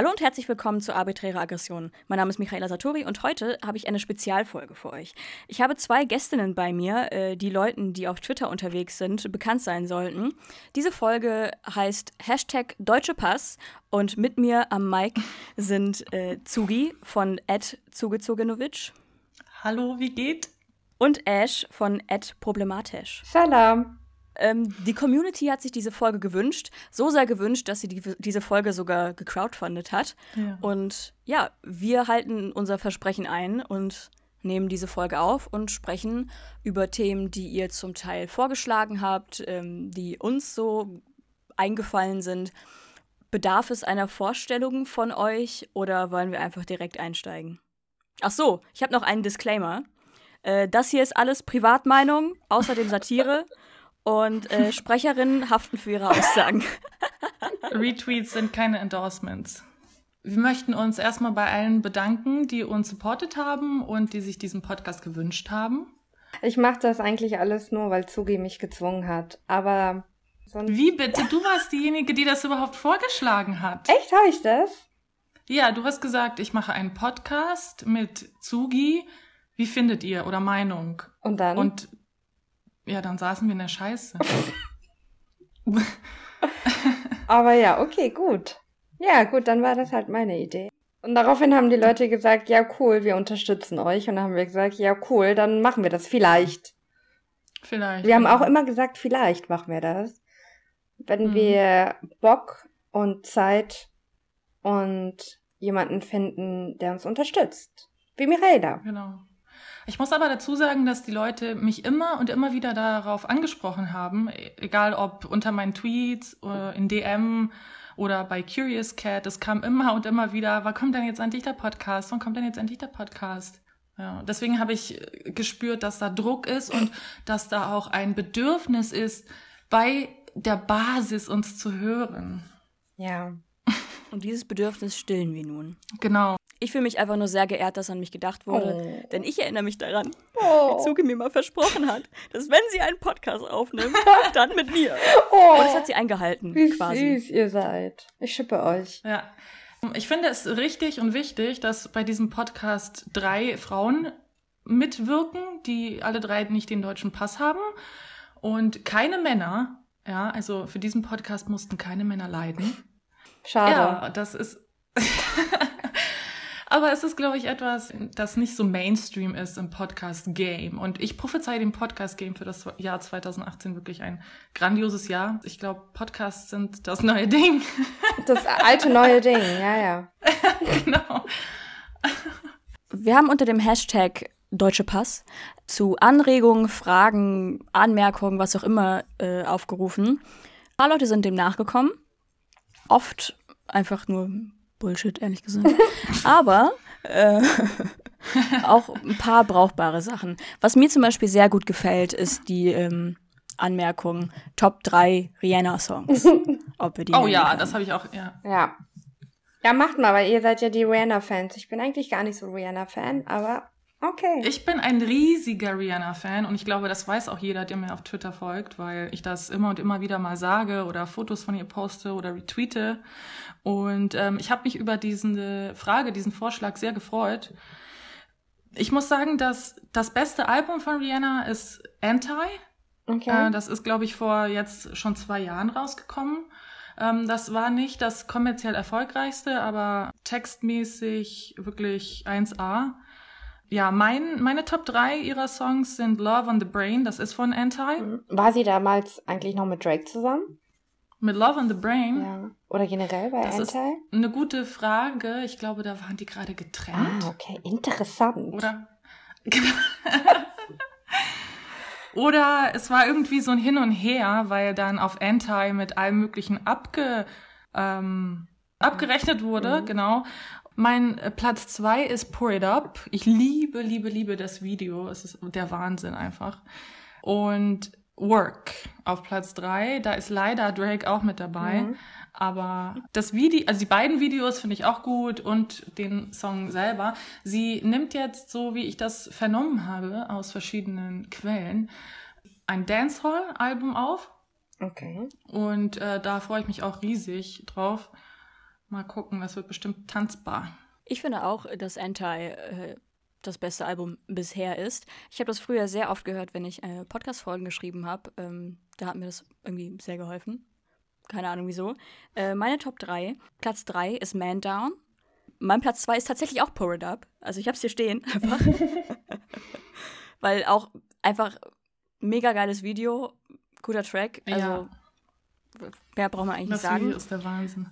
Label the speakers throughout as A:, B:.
A: Hallo und herzlich willkommen zu Arbiträre Aggression. Mein Name ist Michaela Satori und heute habe ich eine Spezialfolge für euch. Ich habe zwei Gästinnen bei mir, äh, die Leuten, die auf Twitter unterwegs sind, bekannt sein sollten. Diese Folge heißt Hashtag Deutsche Pass und mit mir am Mic sind äh, Zugi von Ed Zugezogenovic.
B: Hallo, wie geht?
A: Und Ash von Ed Problematisch.
C: Salam.
A: Ähm, die Community hat sich diese Folge gewünscht, so sehr gewünscht, dass sie die, diese Folge sogar gecrowdfundet hat. Ja. Und ja, wir halten unser Versprechen ein und nehmen diese Folge auf und sprechen über Themen, die ihr zum Teil vorgeschlagen habt, ähm, die uns so eingefallen sind. Bedarf es einer Vorstellung von euch oder wollen wir einfach direkt einsteigen? Ach so, ich habe noch einen Disclaimer. Äh, das hier ist alles Privatmeinung, außerdem Satire. Und äh, Sprecherinnen haften für ihre Aussagen.
B: Retweets sind keine Endorsements. Wir möchten uns erstmal bei allen bedanken, die uns supportet haben und die sich diesen Podcast gewünscht haben.
C: Ich mache das eigentlich alles nur, weil Zugi mich gezwungen hat. Aber
B: sonst. Wie bitte? Du warst diejenige, die das überhaupt vorgeschlagen hat.
C: Echt? Habe ich das?
B: Ja, du hast gesagt, ich mache einen Podcast mit Zugi. Wie findet ihr oder Meinung?
C: Und dann?
B: Und ja, dann saßen wir in der Scheiße.
C: Aber ja, okay, gut. Ja, gut, dann war das halt meine Idee. Und daraufhin haben die Leute gesagt, ja, cool, wir unterstützen euch. Und dann haben wir gesagt, ja, cool, dann machen wir das vielleicht.
B: Vielleicht.
C: Wir haben auch immer gesagt, vielleicht machen wir das. Wenn mhm. wir Bock und Zeit und jemanden finden, der uns unterstützt. Wie Mireida.
B: Genau. Ich muss aber dazu sagen, dass die Leute mich immer und immer wieder darauf angesprochen haben, e-, egal ob unter meinen Tweets, äh, in DM oder bei Curious Cat, es kam immer und immer wieder, wann kommt denn jetzt endlich der Podcast? Wann kommt denn jetzt endlich der Podcast? Ja, deswegen habe ich äh, gespürt, dass da Druck ist und dass da auch ein Bedürfnis ist, bei der Basis uns zu hören.
C: Ja.
A: Und dieses Bedürfnis stillen wir nun.
B: Genau.
A: Ich fühle mich einfach nur sehr geehrt, dass an mich gedacht wurde, oh. denn ich erinnere mich daran, oh. wie Zuge mir mal versprochen hat, dass wenn sie einen Podcast aufnimmt, dann mit mir. Oh. Und das hat sie eingehalten,
C: wie
A: quasi.
C: süß ihr seid. Ich schippe euch.
B: Ja. Ich finde es richtig und wichtig, dass bei diesem Podcast drei Frauen mitwirken, die alle drei nicht den deutschen Pass haben und keine Männer. Ja, also für diesen Podcast mussten keine Männer leiden.
C: Schade.
B: Ja, das ist Aber es ist, glaube ich, etwas, das nicht so Mainstream ist im Podcast-Game. Und ich prophezei dem Podcast-Game für das Jahr 2018 wirklich ein grandioses Jahr. Ich glaube, Podcasts sind das neue Ding.
C: Das alte neue Ding, ja, ja.
B: genau.
A: Wir haben unter dem Hashtag Deutsche Pass zu Anregungen, Fragen, Anmerkungen, was auch immer äh, aufgerufen. Ein paar Leute sind dem nachgekommen. Oft einfach nur Bullshit, ehrlich gesagt. Aber äh, auch ein paar brauchbare Sachen. Was mir zum Beispiel sehr gut gefällt, ist die ähm, Anmerkung Top 3 Rihanna-Songs.
B: Ob wir die oh ja, können. das habe ich auch, ja.
C: Ja. Ja, macht mal, weil ihr seid ja die Rihanna-Fans. Ich bin eigentlich gar nicht so Rihanna-Fan, aber Okay.
B: Ich bin ein riesiger Rihanna-Fan und ich glaube, das weiß auch jeder, der mir auf Twitter folgt, weil ich das immer und immer wieder mal sage oder Fotos von ihr poste oder retweete. Und ähm, ich habe mich über diese Frage, diesen Vorschlag sehr gefreut. Ich muss sagen, dass das beste Album von Rihanna ist Anti. Okay. Äh, das ist, glaube ich, vor jetzt schon zwei Jahren rausgekommen. Ähm, das war nicht das kommerziell erfolgreichste, aber textmäßig wirklich 1A ja, mein, meine Top 3 ihrer Songs sind Love on the Brain, das ist von Anti. Mhm.
C: War sie damals eigentlich noch mit Drake zusammen?
B: Mit Love on the Brain?
C: Ja. Oder generell bei
B: das
C: Anti?
B: Ist eine gute Frage. Ich glaube, da waren die gerade getrennt.
C: Ah, okay. Interessant.
B: Oder? Oder es war irgendwie so ein Hin und Her, weil dann auf Anti mit allem Möglichen abge, ähm, abgerechnet wurde, mhm. genau. Mein äh, Platz zwei ist Pour It Up. Ich liebe, liebe, liebe das Video. Es ist der Wahnsinn einfach. Und Work auf Platz drei. Da ist leider Drake auch mit dabei. Mhm. Aber das Video, also die beiden Videos finde ich auch gut und den Song selber. Sie nimmt jetzt, so wie ich das vernommen habe, aus verschiedenen Quellen, ein Dancehall-Album auf.
C: Okay.
B: Und äh, da freue ich mich auch riesig drauf Mal gucken, das wird bestimmt tanzbar.
A: Ich finde auch, dass Anti äh, das beste Album bisher ist. Ich habe das früher sehr oft gehört, wenn ich äh, Podcast-Folgen geschrieben habe. Ähm, da hat mir das irgendwie sehr geholfen. Keine Ahnung wieso. Äh, meine Top 3. Platz 3 ist Man Down. Mein Platz 2 ist tatsächlich auch Pour It Up. Also ich habe es hier stehen einfach. Weil auch einfach mega geiles Video, guter Track. Also ja. mehr braucht man eigentlich
B: das
A: nicht sagen. Das
B: Video ist der Wahnsinn.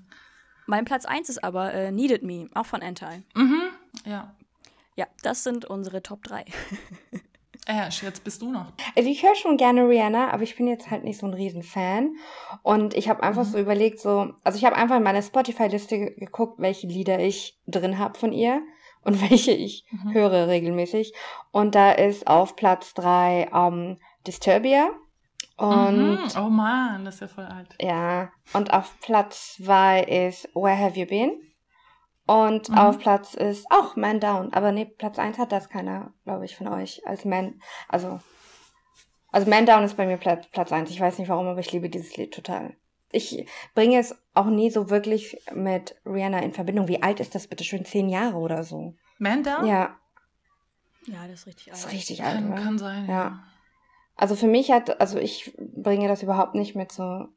A: Mein Platz 1 ist aber äh, Needed Me, auch von Anti.
B: Mhm, ja.
A: Ja, das sind unsere Top 3.
B: Ash, jetzt bist du noch.
C: Also ich höre schon gerne Rihanna, aber ich bin jetzt halt nicht so ein Riesenfan. Und ich habe einfach mhm. so überlegt, so, also ich habe einfach in meine Spotify-Liste geguckt, welche Lieder ich drin habe von ihr und welche ich mhm. höre regelmäßig. Und da ist auf Platz 3 um, Disturbia. Und
B: mhm. oh man, das ist ja voll alt.
C: Ja. Und auf Platz 2 ist Where Have You Been? Und mhm. auf Platz ist auch Man Down. Aber nee, Platz 1 hat das keiner, glaube ich, von euch. Als Man, also, also Man Down ist bei mir Platz, Platz 1. Ich weiß nicht warum, aber ich liebe dieses Lied total. Ich bringe es auch nie so wirklich mit Rihanna in Verbindung. Wie alt ist das bitte schön? Zehn Jahre oder so.
B: Man Down?
C: Ja.
A: Ja, das ist richtig alt.
C: Das ist richtig alt. Kann,
B: kann sein.
C: Ja. Also für mich hat, also ich bringe das überhaupt nicht mit so,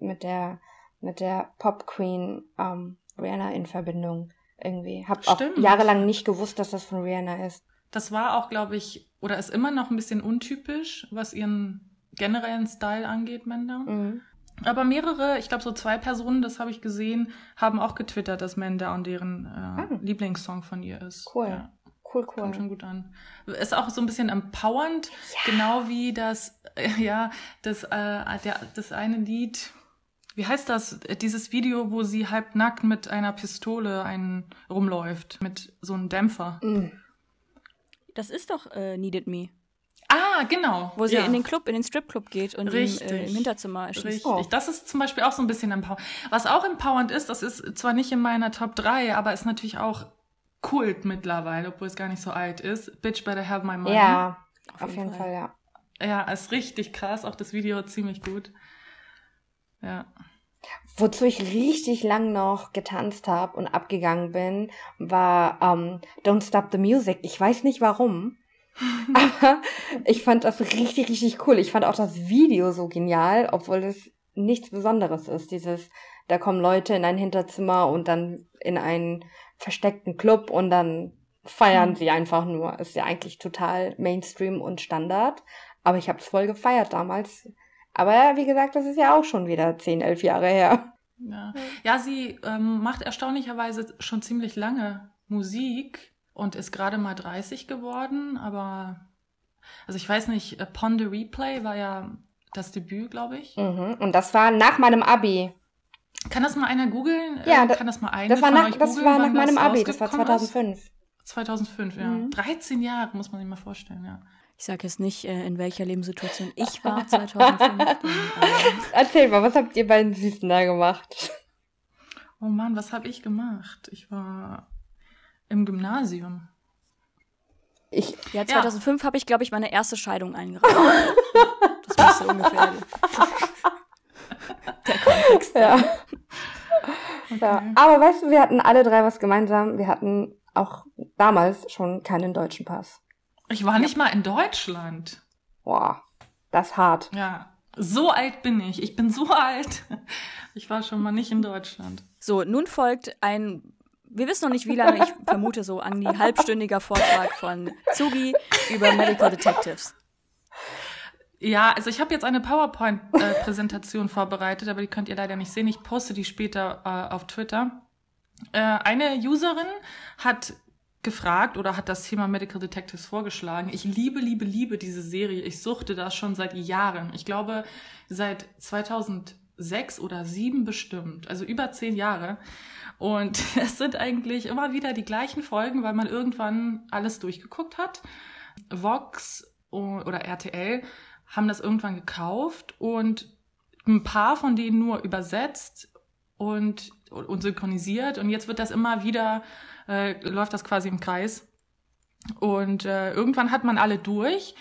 C: mit der, mit der Pop Queen ähm, Rihanna in Verbindung irgendwie. Hab Stimmt. auch jahrelang nicht gewusst, dass das von Rihanna ist.
B: Das war auch, glaube ich, oder ist immer noch ein bisschen untypisch, was ihren generellen Style angeht, Menda. Mhm. Aber mehrere, ich glaube so zwei Personen, das habe ich gesehen, haben auch getwittert, dass Menda und deren äh, ah. Lieblingssong von ihr ist.
C: Cool. Ja. Cool, cool.
B: Kommt schon gut an. Ist auch so ein bisschen empowernd, ja. genau wie das, äh, ja, das, äh, der, das eine Lied, wie heißt das? Dieses Video, wo sie halb nackt mit einer Pistole einen rumläuft, mit so einem Dämpfer. Mm.
A: Das ist doch äh, Needed Me.
B: Ah, genau.
A: Wo sie ja. in den Club, in den Stripclub geht und im, äh, im, Hinterzimmer
B: erschießt. Richtig. Oh. Das ist zum Beispiel auch so ein bisschen empowernd. Was auch empowernd ist, das ist zwar nicht in meiner Top 3, aber ist natürlich auch Kult mittlerweile, obwohl es gar nicht so alt ist. Bitch Better Have My Money.
C: Ja, auf, auf jeden, Fall. Fall, ja.
B: Ja, ist richtig krass. Auch das Video ziemlich gut. Ja.
C: Wozu ich richtig lang noch getanzt habe und abgegangen bin, war um, ähm, Don't Stop the Music. Ich weiß nicht warum, aber ich fand das richtig, richtig cool. Ich fand auch das Video so genial, obwohl es nichts Besonderes ist. Dieses, da kommen Leute in ein Hinterzimmer und dann in einen versteckten Club und dann feiern mhm. sie einfach nur. Ist ja eigentlich total Mainstream und Standard. Aber ich habe es voll gefeiert damals. Aber wie gesagt, das ist ja auch schon wieder 10, 11 Jahre her.
B: Ja, ja sie ähm, macht erstaunlicherweise schon ziemlich lange Musik und ist gerade mal 30 geworden. Aber, also ich weiß nicht, Upon the Replay war ja das Debüt, glaube ich.
C: Mhm. Und das war nach meinem Abi.
B: Kann das mal einer googeln?
C: Ja,
B: äh, kann das mal eine
C: das war nach, das war nach meinem Abi, das war 2005. Ist?
B: 2005, ja. Mhm. 13 Jahre, muss man sich mal vorstellen, ja.
A: Ich sage jetzt nicht, äh, in welcher Lebenssituation ich war 2005.
C: Erzähl mal, was habt ihr beiden Süßen da gemacht?
B: Oh Mann, was habe ich gemacht? Ich war im Gymnasium.
A: Ich, ja, 2005 ja. habe ich, glaube ich, meine erste Scheidung eingereicht. das müsste ungefähr der Kontext
C: ja. Okay. ja. Aber weißt du, wir hatten alle drei was gemeinsam. Wir hatten auch damals schon keinen deutschen Pass.
B: Ich war nicht mal in Deutschland.
C: Boah, das ist hart.
B: Ja, so alt bin ich. Ich bin so alt. Ich war schon mal nicht in Deutschland.
A: So, nun folgt ein, wir wissen noch nicht wie lange, ich vermute so an die halbstündiger Vortrag von Zugi über Medical Detectives.
B: Ja, also ich habe jetzt eine PowerPoint-Präsentation äh, vorbereitet, aber die könnt ihr leider nicht sehen. Ich poste die später äh, auf Twitter. Äh, eine Userin hat gefragt oder hat das Thema Medical Detectives vorgeschlagen. Ich liebe, liebe, liebe diese Serie. Ich suchte das schon seit Jahren. Ich glaube, seit 2006 oder 2007 bestimmt. Also über zehn Jahre. Und es sind eigentlich immer wieder die gleichen Folgen, weil man irgendwann alles durchgeguckt hat. Vox oder RTL haben das irgendwann gekauft und ein paar von denen nur übersetzt und, und synchronisiert. Und jetzt wird das immer wieder äh, läuft das quasi im Kreis. Und äh, irgendwann hat man alle durch.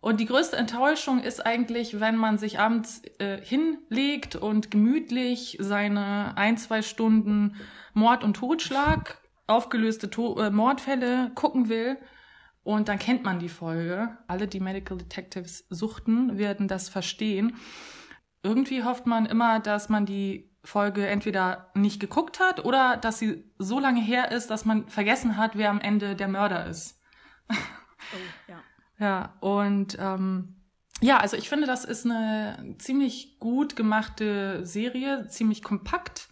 B: Und die größte Enttäuschung ist eigentlich, wenn man sich abends äh, hinlegt und gemütlich seine ein, zwei Stunden Mord und Totschlag, aufgelöste to äh, Mordfälle gucken will. Und dann kennt man die Folge. Alle, die Medical Detectives suchten, werden das verstehen. Irgendwie hofft man immer, dass man die Folge entweder nicht geguckt hat oder dass sie so lange her ist, dass man vergessen hat, wer am Ende der Mörder ist. Oh, ja. Ja, und ähm, ja, also ich finde, das ist eine ziemlich gut gemachte Serie, ziemlich kompakt,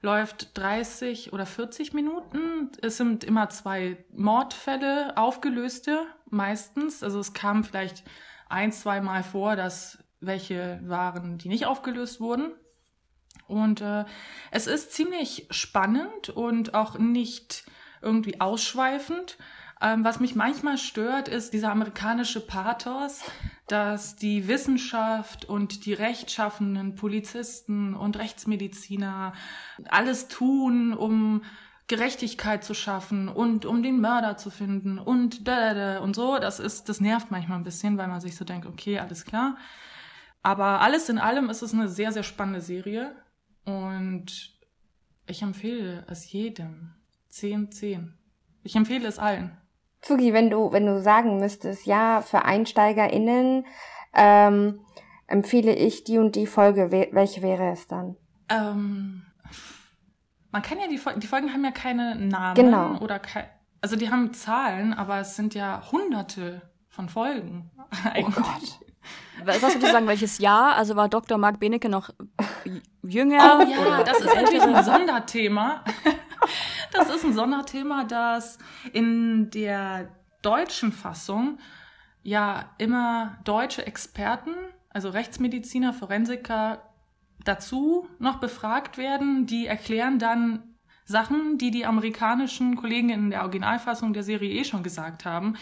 B: läuft 30 oder 40 Minuten. Es sind immer zwei Mordfälle, aufgelöste meistens. Also es kam vielleicht ein, zwei Mal vor, dass welche waren, die nicht aufgelöst wurden. Und äh, es ist ziemlich spannend und auch nicht irgendwie ausschweifend. Ähm, was mich manchmal stört, ist dieser amerikanische Pathos, dass die Wissenschaft und die rechtschaffenden Polizisten und Rechtsmediziner alles tun, um Gerechtigkeit zu schaffen und um den Mörder zu finden und da, da, da und so. Das ist, das nervt manchmal ein bisschen, weil man sich so denkt, okay, alles klar. Aber alles in allem ist es eine sehr, sehr spannende Serie und ich empfehle es jedem. 10, 10. Ich empfehle es allen.
C: Zugi, wenn du, wenn du sagen müsstest, ja, für EinsteigerInnen ähm, empfehle ich die und die Folge, welche wäre es dann?
B: Ähm, man kann ja die Folgen, die Folgen haben ja keine Namen
C: genau.
B: oder ke also die haben Zahlen, aber es sind ja hunderte von Folgen.
C: Oh Gott.
A: Was würdest du sagen, welches Jahr? Also war Dr. Mark Benecke noch jünger?
B: Oh ja, das ist natürlich ein Sonderthema. Das ist ein Sonderthema, das in der deutschen Fassung ja immer deutsche Experten, also Rechtsmediziner, Forensiker dazu noch befragt werden. Die erklären dann Sachen, die die amerikanischen Kollegen in der Originalfassung der Serie eh schon gesagt haben.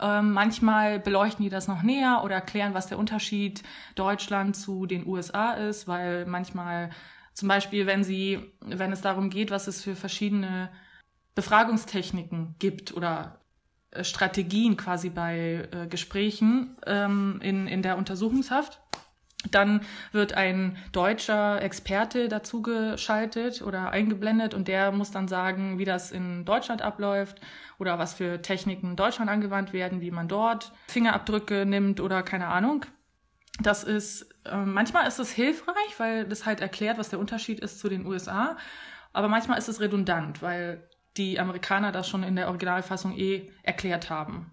B: Ähm, manchmal beleuchten die das noch näher oder erklären, was der Unterschied Deutschland zu den USA ist, weil manchmal zum Beispiel, wenn sie, wenn es darum geht, was es für verschiedene Befragungstechniken gibt oder äh, Strategien quasi bei äh, Gesprächen ähm, in, in der Untersuchungshaft. Dann wird ein deutscher Experte dazugeschaltet oder eingeblendet und der muss dann sagen, wie das in Deutschland abläuft oder was für Techniken in Deutschland angewandt werden, wie man dort Fingerabdrücke nimmt oder keine Ahnung. Das ist, äh, manchmal ist es hilfreich, weil das halt erklärt, was der Unterschied ist zu den USA. Aber manchmal ist es redundant, weil die Amerikaner das schon in der Originalfassung eh erklärt haben.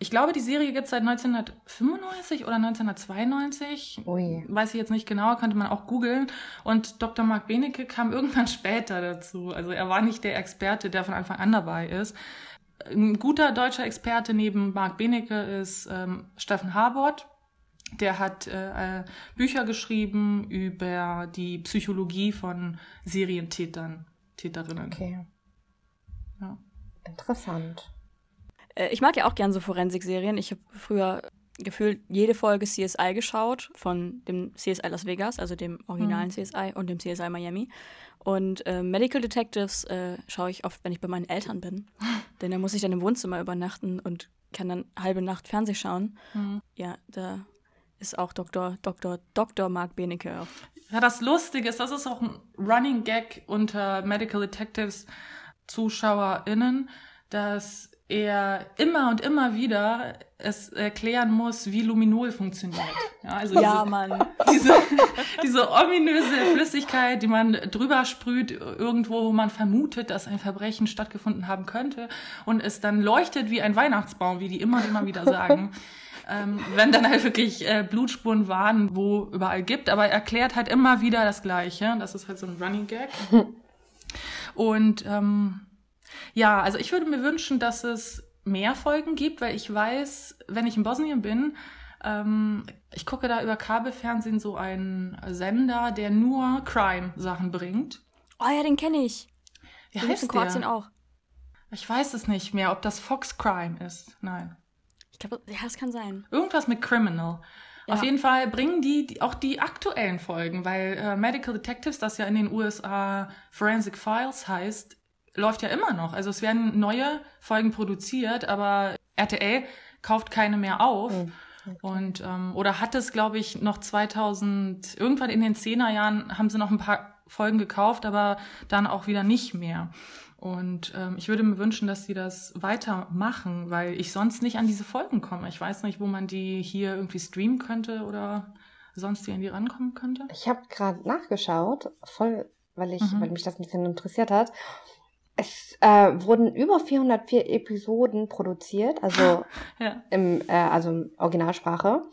B: Ich glaube, die Serie gibt es seit 1995 oder 1992. Ui. Weiß ich jetzt nicht genau, könnte man auch googeln. Und Dr. Mark Benecke kam irgendwann später dazu. Also er war nicht der Experte, der von Anfang an dabei ist. Ein guter deutscher Experte neben Mark Benecke ist ähm, Steffen Harbord. Der hat äh, Bücher geschrieben über die Psychologie von Serientätern, Täterinnen.
C: Okay. Ja. Interessant.
A: Äh, ich mag ja auch gern so Forensik-Serien. Ich habe früher gefühlt jede Folge CSI geschaut, von dem CSI Las Vegas, also dem originalen mhm. CSI und dem CSI Miami. Und äh, Medical Detectives äh, schaue ich oft, wenn ich bei meinen Eltern bin. Denn da muss ich dann im Wohnzimmer übernachten und kann dann halbe Nacht Fernseh schauen. Mhm. Ja, da ist auch Dr. Dr. Dr. Mark Benecke.
B: Ja, das Lustige ist, das ist auch ein Running Gag unter Medical Detectives ZuschauerInnen, dass er immer und immer wieder es erklären muss, wie Luminol funktioniert.
A: Ja, also ja diese, Mann.
B: Diese, diese ominöse Flüssigkeit, die man drüber sprüht, irgendwo, wo man vermutet, dass ein Verbrechen stattgefunden haben könnte und es dann leuchtet wie ein Weihnachtsbaum, wie die immer und immer wieder sagen. ähm, wenn dann halt wirklich äh, Blutspuren waren, wo überall gibt, aber er erklärt halt immer wieder das Gleiche. Das ist halt so ein Running Gag. Und ähm, ja, also ich würde mir wünschen, dass es mehr Folgen gibt, weil ich weiß, wenn ich in Bosnien bin, ähm, ich gucke da über Kabelfernsehen so einen Sender, der nur Crime-Sachen bringt.
A: Oh ja, den kenne ich.
B: Wie heißt in Kroatien der? auch. Ich weiß es nicht mehr, ob das Fox Crime ist. Nein.
A: Ich glaube, ja, es kann sein.
B: Irgendwas mit Criminal. Ja. Auf jeden Fall bringen die, die auch die aktuellen Folgen, weil äh, Medical Detectives, das ja in den USA Forensic Files heißt, läuft ja immer noch. Also es werden neue Folgen produziert, aber RTL kauft keine mehr auf. Mhm. Okay. Und ähm, oder hat es, glaube ich, noch 2000 irgendwann in den 10er Jahren haben sie noch ein paar Folgen gekauft, aber dann auch wieder nicht mehr. Und ähm, ich würde mir wünschen, dass sie das weitermachen, weil ich sonst nicht an diese Folgen komme. Ich weiß nicht, wo man die hier irgendwie streamen könnte oder sonst wie an die rankommen könnte.
C: Ich habe gerade nachgeschaut, voll, weil ich, mhm. weil mich das ein bisschen interessiert hat. Es äh, wurden über 404 Episoden produziert, also ja. im, äh, also Originalsprache.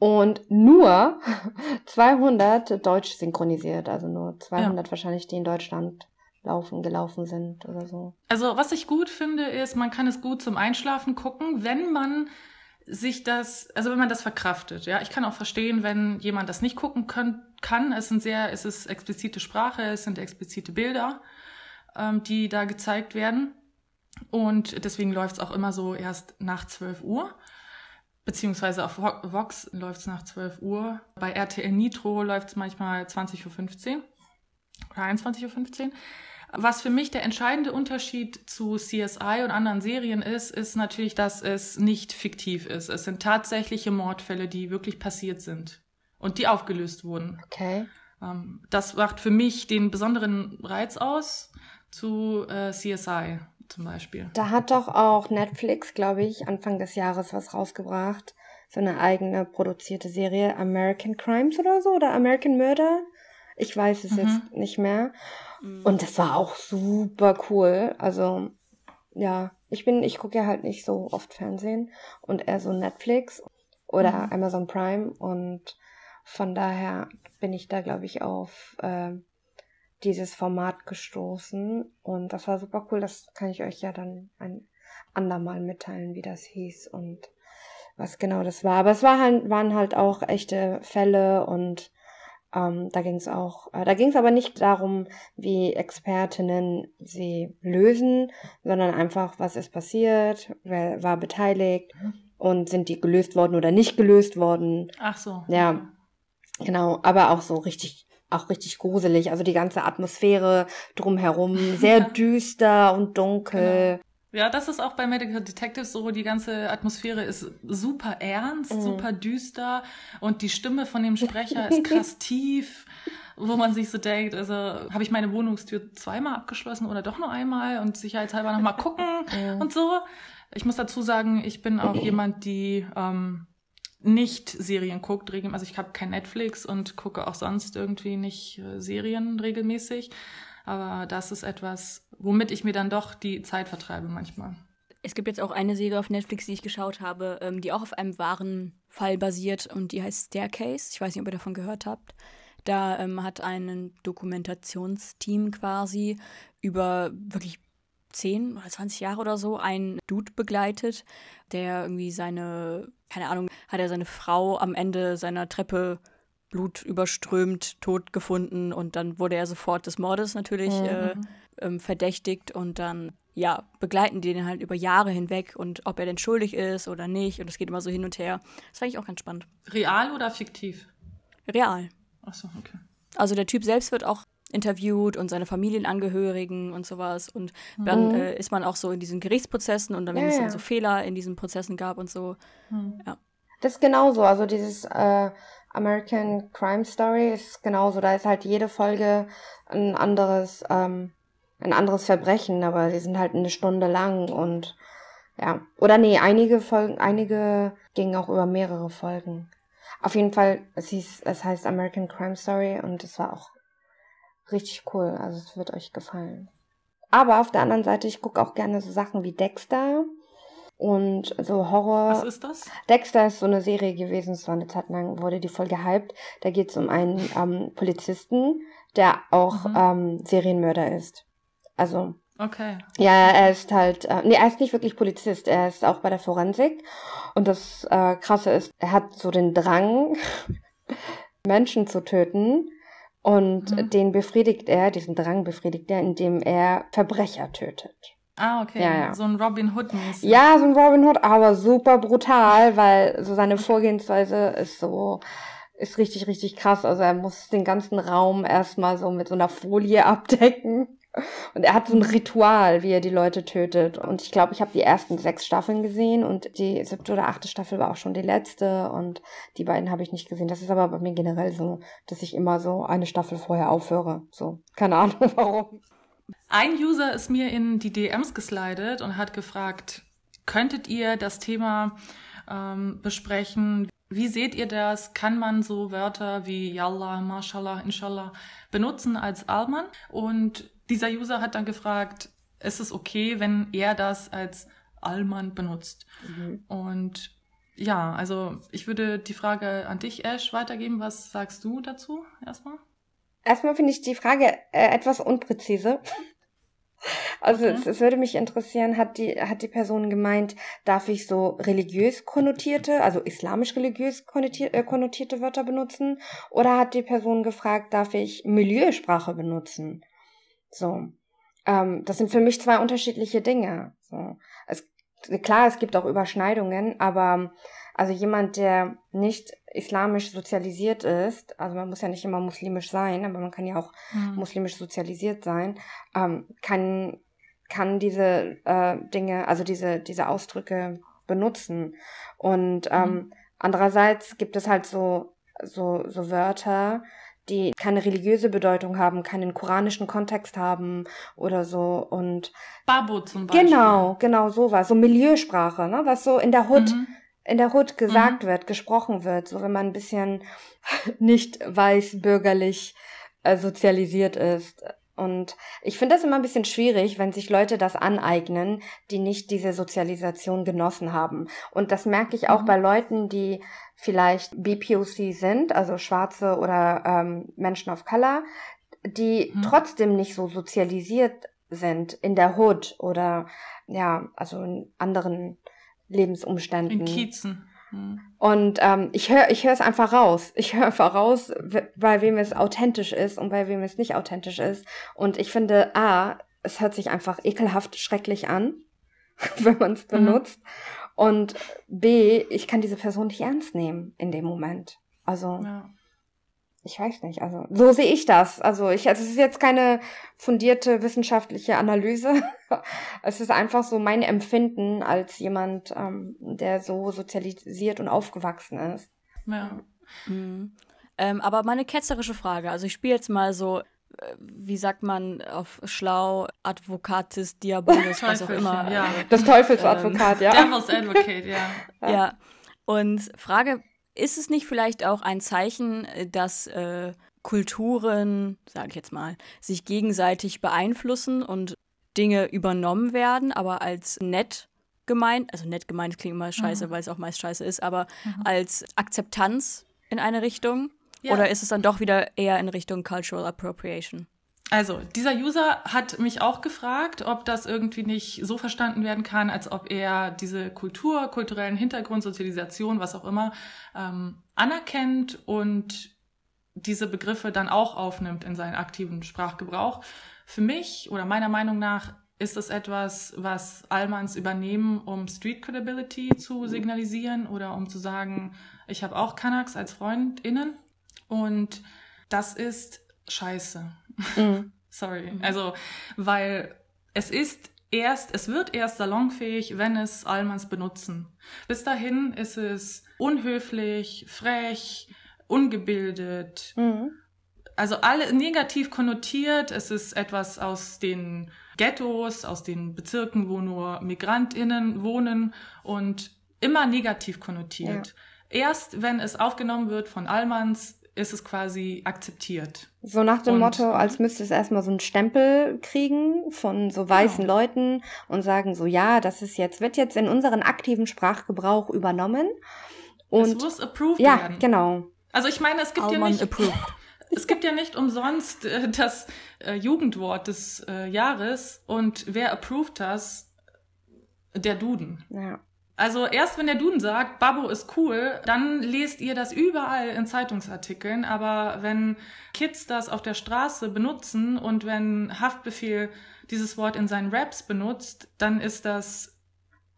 C: Und nur 200 deutsch synchronisiert, also nur 200 ja. wahrscheinlich, die in Deutschland laufen, gelaufen sind oder so.
B: Also was ich gut finde, ist, man kann es gut zum Einschlafen gucken, wenn man sich das, also wenn man das verkraftet, ja. Ich kann auch verstehen, wenn jemand das nicht gucken können, kann. Es sind sehr, es ist explizite Sprache, es sind explizite Bilder, ähm, die da gezeigt werden. Und deswegen läuft es auch immer so erst nach 12 Uhr. Beziehungsweise auf Vox läuft es nach 12 Uhr. Bei RTL Nitro läuft es manchmal 20.15 Uhr oder 21.15 Uhr. Was für mich der entscheidende Unterschied zu CSI und anderen Serien ist, ist natürlich, dass es nicht fiktiv ist. Es sind tatsächliche Mordfälle, die wirklich passiert sind und die aufgelöst wurden.
C: Okay.
B: Ähm, das macht für mich den besonderen Reiz aus zu äh, CSI zum Beispiel.
C: Da hat doch auch Netflix, glaube ich, Anfang des Jahres was rausgebracht. So eine eigene produzierte Serie, American Crimes oder so, oder American Murder. Ich weiß es mhm. jetzt nicht mehr. Mhm. Und das war auch super cool. Also, ja, ich bin, ich gucke ja halt nicht so oft Fernsehen und eher so Netflix oder mhm. Amazon Prime und von daher bin ich da, glaube ich, auf äh, dieses Format gestoßen und das war super cool. Das kann ich euch ja dann ein andermal mitteilen, wie das hieß und was genau das war. Aber es war halt, waren halt auch echte Fälle und ähm, da ging es auch, äh, da ging es aber nicht darum, wie Expertinnen sie lösen, sondern einfach, was ist passiert, wer war beteiligt und sind die gelöst worden oder nicht gelöst worden.
B: Ach so.
C: Ja, genau, aber auch so richtig auch richtig gruselig. Also die ganze Atmosphäre drumherum, sehr düster und dunkel. Genau.
B: Ja, das ist auch bei Medical Detectives so. Die ganze Atmosphäre ist super ernst, mhm. super düster und die Stimme von dem Sprecher ist krass tief, wo man sich so denkt, also habe ich meine Wohnungstür zweimal abgeschlossen oder doch nur einmal und sicherheitshalber nochmal gucken mhm. und so. Ich muss dazu sagen, ich bin auch jemand, die ähm, nicht Serien guckt, also ich habe kein Netflix und gucke auch sonst irgendwie nicht äh, Serien regelmäßig. Aber das ist etwas, womit ich mir dann doch die Zeit vertreibe manchmal.
A: Es gibt jetzt auch eine Serie auf Netflix, die ich geschaut habe, ähm, die auch auf einem wahren Fall basiert und die heißt Staircase. Ich weiß nicht, ob ihr davon gehört habt. Da ähm, hat ein Dokumentationsteam quasi über wirklich 10 oder 20 Jahre oder so einen Dude begleitet, der irgendwie seine, keine Ahnung, hat er seine Frau am Ende seiner Treppe Blut überströmt, tot gefunden und dann wurde er sofort des Mordes natürlich mhm. äh, ähm, verdächtigt und dann ja, begleiten die den halt über Jahre hinweg und ob er denn schuldig ist oder nicht und es geht immer so hin und her. Das fand ich auch ganz spannend.
B: Real oder fiktiv?
A: Real.
B: Achso, okay.
A: Also der Typ selbst wird auch interviewt und seine Familienangehörigen und sowas und dann mhm. äh, ist man auch so in diesen Gerichtsprozessen und dann, wenn ja, es dann so Fehler in diesen Prozessen gab und so, mhm. ja.
C: Das ist genauso, also dieses äh, American Crime Story ist genauso. Da ist halt jede Folge ein anderes, ähm, ein anderes Verbrechen, aber die sind halt eine Stunde lang und ja. Oder nee, einige Folgen, einige gingen auch über mehrere Folgen. Auf jeden Fall, es hieß, es heißt American Crime Story und es war auch richtig cool. Also es wird euch gefallen. Aber auf der anderen Seite, ich gucke auch gerne so Sachen wie Dexter und so Horror.
B: Was ist das?
C: Dexter ist so eine Serie gewesen, es war eine Zeit lang, wurde die voll gehypt. Da geht es um einen ähm, Polizisten, der auch mhm. ähm, Serienmörder ist. Also.
B: Okay.
C: Ja, er ist halt, äh, nee, er ist nicht wirklich Polizist, er ist auch bei der Forensik. Und das äh, Krasse ist, er hat so den Drang, Menschen zu töten. Und mhm. den befriedigt er, diesen Drang befriedigt er, indem er Verbrecher tötet.
B: Ah, okay. Ja, ja. So ein Robin Hood mäßig.
C: Ja, so ein Robin Hood, aber super brutal, weil so seine Vorgehensweise ist so, ist richtig, richtig krass. Also er muss den ganzen Raum erstmal so mit so einer Folie abdecken. Und er hat so ein Ritual, wie er die Leute tötet. Und ich glaube, ich habe die ersten sechs Staffeln gesehen und die siebte oder achte Staffel war auch schon die letzte und die beiden habe ich nicht gesehen. Das ist aber bei mir generell so, dass ich immer so eine Staffel vorher aufhöre. So, keine Ahnung warum.
B: Ein User ist mir in die DMs geslidet und hat gefragt, könntet ihr das Thema ähm, besprechen? Wie seht ihr das? Kann man so Wörter wie Yallah, Mashallah, Inshallah benutzen als Alman? Und dieser User hat dann gefragt, ist es okay, wenn er das als Alman benutzt? Mhm. Und ja, also ich würde die Frage an dich, Ash, weitergeben. Was sagst du dazu erstmal?
C: Erstmal finde ich die Frage äh, etwas unpräzise. Also okay. es, es, würde mich interessieren, hat die, hat die Person gemeint, darf ich so religiös konnotierte, also islamisch religiös konnotierte, äh, konnotierte Wörter benutzen? Oder hat die Person gefragt, darf ich Milieusprache benutzen? So. Ähm, das sind für mich zwei unterschiedliche Dinge. So. Es, klar, es gibt auch Überschneidungen, aber also jemand, der nicht islamisch sozialisiert ist, also man muss ja nicht immer muslimisch sein, aber man kann ja auch mhm. muslimisch sozialisiert sein, ähm, kann, kann diese äh, Dinge, also diese, diese Ausdrücke benutzen. Und ähm, mhm. andererseits gibt es halt so, so, so Wörter, die keine religiöse Bedeutung haben, keinen koranischen Kontext haben oder so und
B: Babo zum Beispiel.
C: Genau, genau sowas, so Milieusprache, ne, was so in der Hut mhm in der Hut gesagt mhm. wird, gesprochen wird, so wenn man ein bisschen nicht weiß bürgerlich äh, sozialisiert ist. Und ich finde das immer ein bisschen schwierig, wenn sich Leute das aneignen, die nicht diese Sozialisation genossen haben. Und das merke ich auch mhm. bei Leuten, die vielleicht BPOC sind, also Schwarze oder ähm, Menschen of Color, die mhm. trotzdem nicht so sozialisiert sind in der Hood oder ja, also in anderen Lebensumständen.
B: In Kiezen. Hm.
C: Und ähm, ich höre ich höre es einfach raus. Ich höre einfach raus, bei wem es authentisch ist und bei wem es nicht authentisch ist. Und ich finde, A, es hört sich einfach ekelhaft schrecklich an, wenn man es mhm. benutzt. Mhm. Und B, ich kann diese Person nicht ernst nehmen in dem Moment. Also. Ja ich weiß nicht, also so sehe ich das. Also ich, also es ist jetzt keine fundierte wissenschaftliche Analyse. es ist einfach so mein Empfinden als jemand, ähm, der so sozialisiert und aufgewachsen ist.
A: Ja. Mhm. Ähm, aber meine ketzerische Frage, also ich spiele jetzt mal so, äh, wie sagt man auf schlau, Advocatis Diabolus, was auch immer.
C: Ja. Das Teufelsadvokat, ähm, ja.
B: Devil's Advocate, ja.
A: Ja. Und frage ist es nicht vielleicht auch ein Zeichen, äh, dass äh, Kulturen, sage ich jetzt mal, sich gegenseitig beeinflussen und Dinge übernommen werden, aber als nett gemeint, also nett gemeint klingt immer scheiße, mhm. weil es auch meist scheiße ist, aber mhm. als Akzeptanz in eine Richtung? Ja. Oder ist es dann doch wieder eher in Richtung Cultural Appropriation?
B: Also, dieser User hat mich auch gefragt, ob das irgendwie nicht so verstanden werden kann, als ob er diese Kultur, kulturellen Hintergrund, Sozialisation, was auch immer, ähm, anerkennt und diese Begriffe dann auch aufnimmt in seinen aktiven Sprachgebrauch. Für mich oder meiner Meinung nach ist es etwas, was Allmanns übernehmen, um Street Credibility zu signalisieren oder um zu sagen, ich habe auch Kanaks als FreundInnen. Und das ist scheiße. Mhm. Sorry. Also, weil es ist erst, es wird erst salonfähig, wenn es Allmanns benutzen. Bis dahin ist es unhöflich, frech, ungebildet. Mhm. Also alle negativ konnotiert. Es ist etwas aus den Ghettos, aus den Bezirken, wo nur MigrantInnen wohnen und immer negativ konnotiert. Ja. Erst wenn es aufgenommen wird von Allmanns, ist es quasi akzeptiert.
C: So nach dem und, Motto, als müsste es erstmal so einen Stempel kriegen von so weißen genau. Leuten und sagen so, ja, das ist jetzt, wird jetzt in unseren aktiven Sprachgebrauch übernommen. Und es
B: muss approved
C: ja,
B: werden.
C: genau.
B: Also ich meine, es gibt All ja nicht, approved. es gibt ja nicht umsonst äh, das äh, Jugendwort des äh, Jahres und wer approved das? Der Duden.
C: Ja.
B: Also erst wenn der Duden sagt, Babbo ist cool, dann lest ihr das überall in Zeitungsartikeln. Aber wenn Kids das auf der Straße benutzen und wenn Haftbefehl dieses Wort in seinen Raps benutzt, dann ist das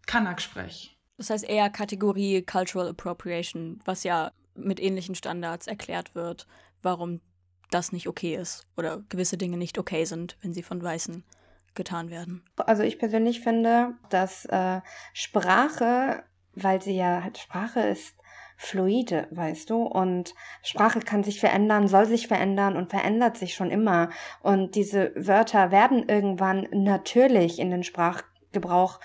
B: Kanak-Sprech.
A: Das heißt eher Kategorie Cultural Appropriation, was ja mit ähnlichen Standards erklärt wird, warum das nicht okay ist oder gewisse Dinge nicht okay sind, wenn sie von Weißen getan werden.
C: Also ich persönlich finde, dass äh, Sprache, weil sie ja halt Sprache ist, fluide, weißt du? Und Sprache kann sich verändern, soll sich verändern und verändert sich schon immer. Und diese Wörter werden irgendwann natürlich in den Sprachgebrauch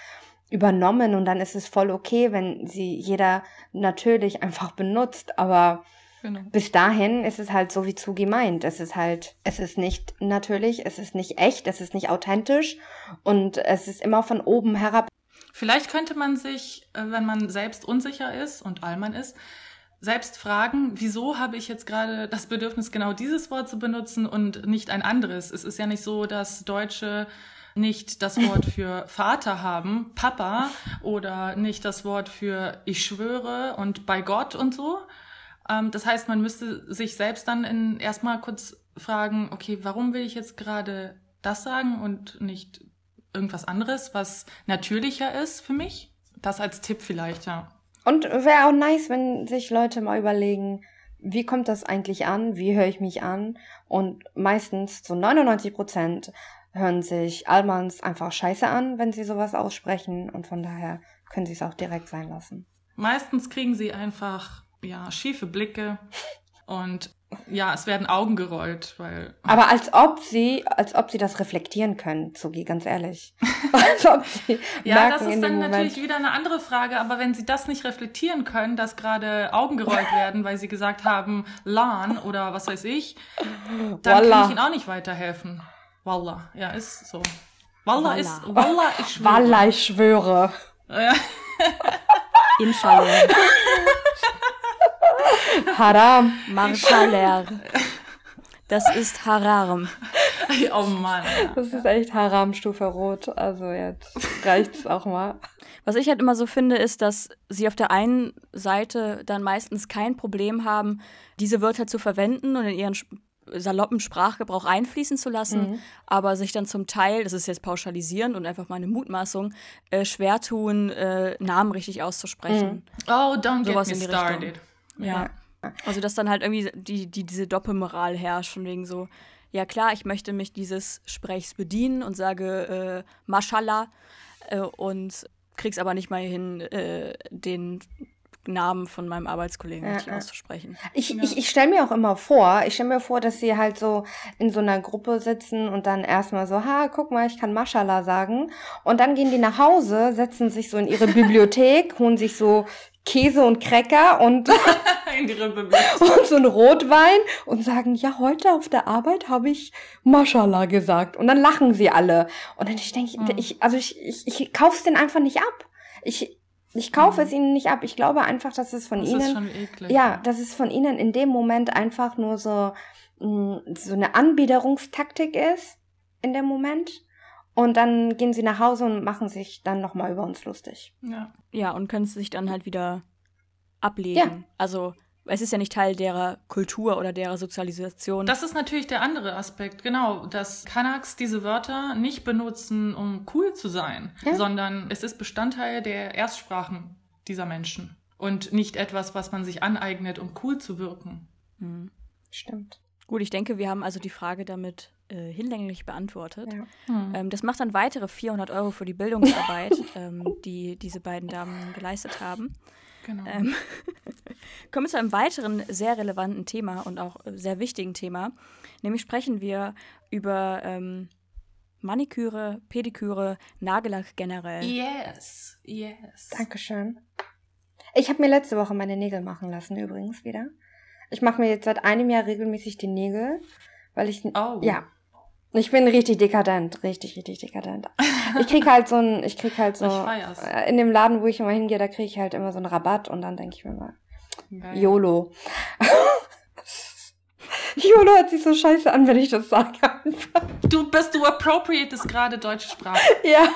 C: übernommen und dann ist es voll okay, wenn sie jeder natürlich einfach benutzt, aber Genau. Bis dahin ist es halt so wie zu gemeint. Es ist halt, es ist nicht natürlich, es ist nicht echt, es ist nicht authentisch und es ist immer von oben herab.
B: Vielleicht könnte man sich, äh, wenn man selbst unsicher ist und Allmann ist, selbst fragen, wieso habe ich jetzt gerade das Bedürfnis, genau dieses Wort zu benutzen und nicht ein anderes? Es ist ja nicht so, dass Deutsche nicht das Wort für Vater haben, Papa, oder nicht das Wort für ich schwöre und bei Gott und so. Ähm, das heißt, man müsste sich selbst dann in, erstmal kurz fragen, okay, warum will ich jetzt gerade das sagen und nicht irgendwas anderes, was natürlicher ist für mich? Das als Tipp vielleicht, ja.
C: Und wäre auch nice, wenn sich Leute mal überlegen, wie kommt das eigentlich an? Wie höre ich mich an? Und meistens zu 99 Prozent hören sich Almans einfach scheiße an, wenn sie sowas aussprechen. Und von daher können sie es auch direkt sein lassen.
B: Meistens kriegen sie einfach, ja, schiefe Blicke und ja, es werden Augen gerollt, weil.
C: Aber als ob sie, als ob sie das reflektieren können, Zugi, ganz ehrlich. als ob
B: sie ja, das ist dann natürlich wieder eine andere Frage, aber wenn sie das nicht reflektieren können, dass gerade Augen gerollt werden, weil sie gesagt haben, LAN oder was weiß ich, dann Wallah. kann ich ihnen auch nicht weiterhelfen. Wallah, ja, ist so. Wallah, Wallah. ist, Wallah, ich schwöre.
C: Wallah, ich schwöre. Ja.
A: Inshallah.
C: Haram.
A: Marshaller. Das ist Haram.
B: Oh Mann.
C: Das ist echt Haram-Stufe Rot. Also jetzt reicht es auch mal.
A: Was ich halt immer so finde, ist, dass sie auf der einen Seite dann meistens kein Problem haben, diese Wörter zu verwenden und in ihren saloppen Sprachgebrauch einfließen zu lassen, mhm. aber sich dann zum Teil, das ist jetzt pauschalisierend und einfach meine Mutmaßung, äh, schwer tun, äh, Namen richtig auszusprechen.
B: Mhm. Oh, don't Sowas get me started.
A: Richtung. Ja. Also, dass dann halt irgendwie die, die, diese Doppelmoral herrscht, von wegen so, ja klar, ich möchte mich dieses Sprechs bedienen und sage äh, Mashallah äh, und krieg's aber nicht mal hin, äh, den Namen von meinem Arbeitskollegen ja, richtig auszusprechen.
C: Ich, ja. ich, ich stelle mir auch immer vor, ich stelle mir vor, dass sie halt so in so einer Gruppe sitzen und dann erstmal so, ha, guck mal, ich kann Mashallah sagen. Und dann gehen die nach Hause, setzen sich so in ihre Bibliothek, holen sich so Käse und Cracker und, und so ein Rotwein und sagen, ja, heute auf der Arbeit habe ich Mashallah gesagt. Und dann lachen sie alle. Und dann ich denke, mhm. ich, also ich, ich, ich kauf's den einfach nicht ab. Ich, ich kaufe mhm. es ihnen nicht ab. Ich glaube einfach, dass es von das ihnen, ist schon eklig, ja, dass es von ihnen in dem Moment einfach nur so, mm, so eine Anbiederungstaktik ist in dem Moment. Und dann gehen sie nach Hause und machen sich dann nochmal über uns lustig.
A: Ja. Ja, und können sich dann halt wieder ablegen. Ja. Also es ist ja nicht Teil derer Kultur oder derer Sozialisation.
B: Das ist natürlich der andere Aspekt, genau, dass Kanaks diese Wörter nicht benutzen, um cool zu sein, ja. sondern es ist Bestandteil der Erstsprachen dieser Menschen und nicht etwas, was man sich aneignet, um cool zu wirken.
C: Mhm. Stimmt.
A: Gut, ich denke, wir haben also die Frage damit äh, hinlänglich beantwortet. Ja. Hm. Ähm, das macht dann weitere 400 Euro für die Bildungsarbeit, ähm, die diese beiden Damen geleistet haben. Genau. Ähm, kommen wir zu einem weiteren sehr relevanten Thema und auch sehr wichtigen Thema. Nämlich sprechen wir über ähm, Maniküre, Pediküre, Nagellack generell.
B: Yes, yes.
C: Dankeschön. Ich habe mir letzte Woche meine Nägel machen lassen, übrigens wieder. Ich mache mir jetzt seit einem Jahr regelmäßig die Nägel, weil ich. Oh. Ja, ich bin richtig dekadent, richtig, richtig dekadent. Ich krieg halt so ein, ich krieg halt so, äh, in dem Laden, wo ich immer hingehe, da kriege ich halt immer so einen Rabatt und dann denke ich mir mal, Geil. YOLO. YOLO hört sich so scheiße an, wenn ich das sage.
B: Du bist, du appropriatest gerade deutsche Sprache.
C: Ja.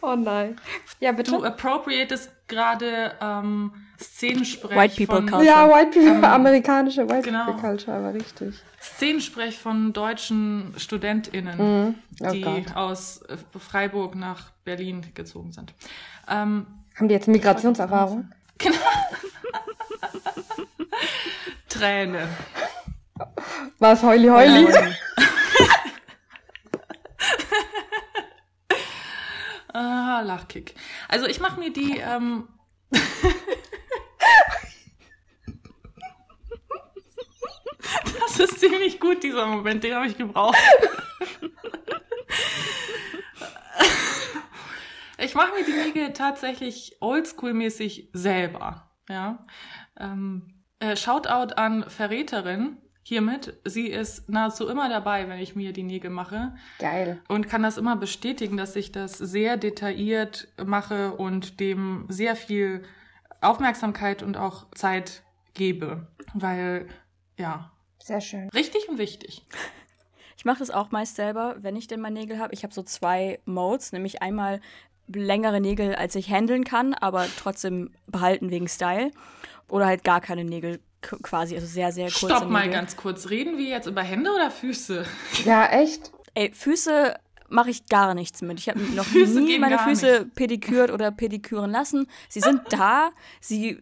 C: Oh nein.
B: Ja, bitte. Du appropriatest gerade ähm, Szenensprech
A: White People
B: von,
A: Culture.
C: Ja, White People, ähm, amerikanische White genau. People Culture, aber richtig.
B: Szenensprech von deutschen StudentInnen, mm. oh die Gott. aus äh, Freiburg nach Berlin gezogen sind.
C: Ähm, Haben die jetzt Migrationserfahrung?
B: Genau. Träne.
C: War es Heuli Heuli?
B: ah, Lachkick. Also ich mache mir die. Ähm das ist ziemlich gut, dieser Moment, den habe ich gebraucht. ich mache mir die Nägel tatsächlich oldschool-mäßig selber. Ja. Ähm, äh, Shoutout an Verräterin hiermit. Sie ist nahezu immer dabei, wenn ich mir die Nägel mache.
C: Geil.
B: Und kann das immer bestätigen, dass ich das sehr detailliert mache und dem sehr viel Aufmerksamkeit und auch Zeit gebe. Weil, ja.
C: Sehr schön.
B: Richtig und wichtig.
A: Ich mache das auch meist selber, wenn ich denn mal Nägel habe. Ich habe so zwei Modes, nämlich einmal längere Nägel, als ich handeln kann, aber trotzdem behalten wegen Style. Oder halt gar keine Nägel quasi, also sehr, sehr kurze
B: Stopp mal ganz kurz. Reden wir jetzt über Hände oder Füße?
C: Ja, echt?
A: Ey, Füße mache ich gar nichts mit. Ich habe noch Füße nie meine Füße nicht. pedikürt oder pediküren lassen. Sie sind da, sie,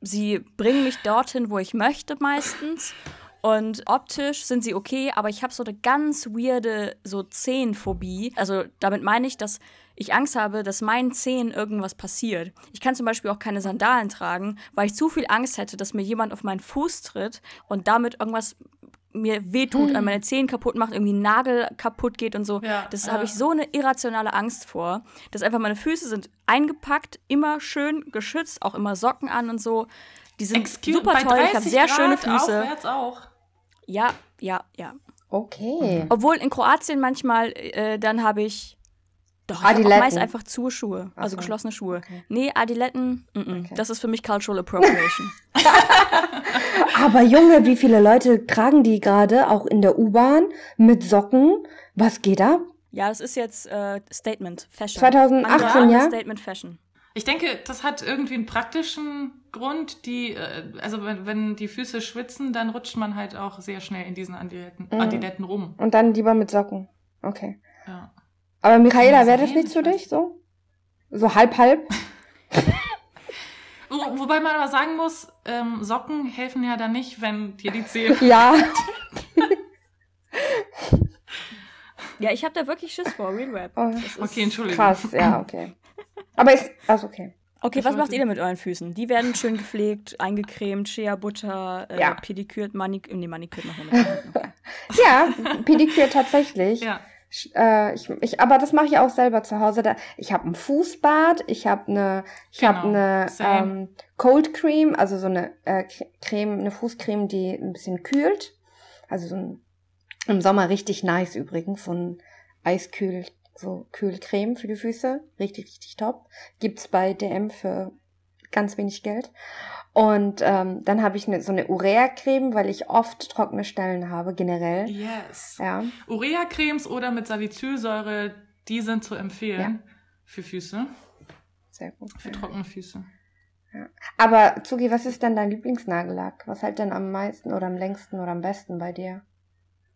A: sie bringen mich dorthin, wo ich möchte meistens. Und optisch sind sie okay, aber ich habe so eine ganz weirde so Zehenphobie. Also damit meine ich, dass ich Angst habe, dass meinen Zehen irgendwas passiert. Ich kann zum Beispiel auch keine Sandalen tragen, weil ich zu viel Angst hätte, dass mir jemand auf meinen Fuß tritt und damit irgendwas mir wehtut, an meine Zehen kaputt macht, irgendwie ein Nagel kaputt geht und so. Ja, das ja. habe ich so eine irrationale Angst vor, dass einfach meine Füße sind eingepackt, immer schön geschützt, auch immer Socken an und so. Die sind Excuse, super toll, ich habe sehr Grad schöne Füße.
B: Auch.
A: Ja, ja, ja.
C: Okay.
A: Obwohl in Kroatien manchmal, äh, dann habe ich doch, Adiletten. meist einfach zu Schuhe, also okay. geschlossene Schuhe. Okay. Nee, Adiletten, mm -mm. Okay. das ist für mich Cultural Appropriation.
C: Aber Junge, wie viele Leute tragen die gerade auch in der U-Bahn mit Socken? Was geht ab?
A: Ja, das ist jetzt äh, Statement Fashion.
C: 2018, ja?
A: Statement Fashion.
B: Ich denke, das hat irgendwie einen praktischen Grund. Die, äh, also wenn, wenn die Füße schwitzen, dann rutscht man halt auch sehr schnell in diesen Adiletten, mhm. Adiletten rum.
C: Und dann lieber mit Socken. Okay. Aber Michaela, wäre das nichts für dich so? So halb halb?
B: Wo, wobei man aber sagen muss, ähm, Socken helfen ja dann nicht, wenn dir die Zähne.
C: ja.
A: ja, ich habe da wirklich Schiss vor, Real Rap.
B: Oh, okay, Entschuldigung.
C: Krass, ja, okay. Aber ist, also okay.
A: Okay, ich was macht ihr denn mit euren Füßen? Die werden schön gepflegt, eingecremt, Shea Butter, äh, ja. pedikürt, manikürt, nee, manikürt machen wir mit. Okay.
C: ja, pedikürt tatsächlich. Ja. Äh, ich, ich, aber das mache ich auch selber zu Hause. Da, ich habe ein Fußbad, ich habe eine, ich genau, habe eine ähm, Cold Cream, also so eine äh, Creme, eine Fußcreme, die ein bisschen kühlt. Also so ein, im Sommer richtig nice übrigens, so ein Eiskühl, so Kühlcreme für die Füße, richtig richtig top. Gibt's bei DM für ganz wenig Geld. Und ähm, dann habe ich ne, so eine Urea-Creme, weil ich oft trockene Stellen habe, generell.
B: Yes.
C: Ja.
B: Urea-Cremes oder mit Salicylsäure, die sind zu empfehlen ja. für Füße.
C: Sehr gut.
B: Für ja. trockene Füße.
C: Ja. Aber Zugi, was ist denn dein Lieblingsnagellack? Was hält denn am meisten oder am längsten oder am besten bei dir?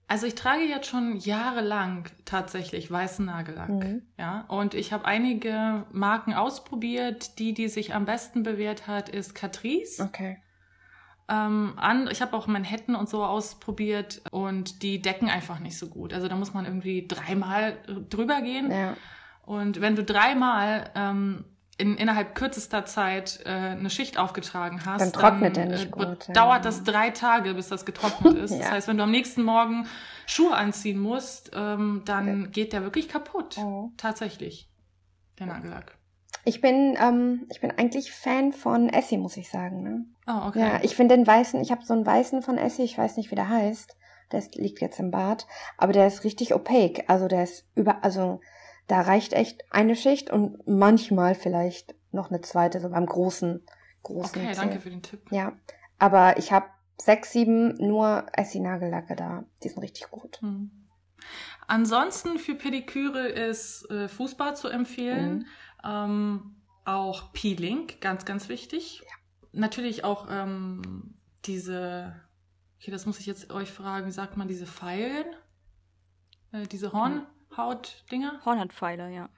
B: Also ich trage jetzt schon jahrelang tatsächlich weißen Nagellack. Mhm. Ja, und ich habe einige Marken ausprobiert. Die, die sich am besten bewährt hat, ist Catrice.
C: Okay.
B: Ähm, an, ich habe auch Manhattan und so ausprobiert und die decken einfach nicht so gut. Also da muss man irgendwie dreimal drüber gehen.
C: Ja.
B: Und wenn du dreimal ähm, in, innerhalb kürzester Zeit äh, eine Schicht aufgetragen hast,
C: dann trocknet dann, er nicht äh, gut.
B: Dauert ja. das drei Tage, bis das getrocknet ist. ja. Das heißt, wenn du am nächsten Morgen Schuhe anziehen musst, ähm, dann okay. geht der wirklich kaputt. Oh. Tatsächlich. Der Nagellack.
C: Ich bin, ähm, ich bin eigentlich Fan von Essie, muss ich sagen. Ne?
B: Oh, okay.
C: Ja, ich finde den weißen, ich habe so einen weißen von Essie, ich weiß nicht, wie der heißt. Der ist, liegt jetzt im Bad, aber der ist richtig opaque. Also der ist über, also da reicht echt eine Schicht und manchmal vielleicht noch eine zweite, so beim großen, großen.
B: Okay, Zähl. danke für den Tipp.
C: Ja, aber ich habe sechs, sieben nur Essie-Nagellacke da. Die sind richtig gut.
B: Hm. Ansonsten für Pediküre ist äh, Fußball zu empfehlen. Mhm. Ähm, auch Peeling, ganz, ganz wichtig. Ja. Natürlich auch ähm, diese, okay, das muss ich jetzt euch fragen, wie sagt man, diese Pfeilen? Äh, diese Horn. Mhm. Hautdinger?
A: Hornhautpfeile, ja.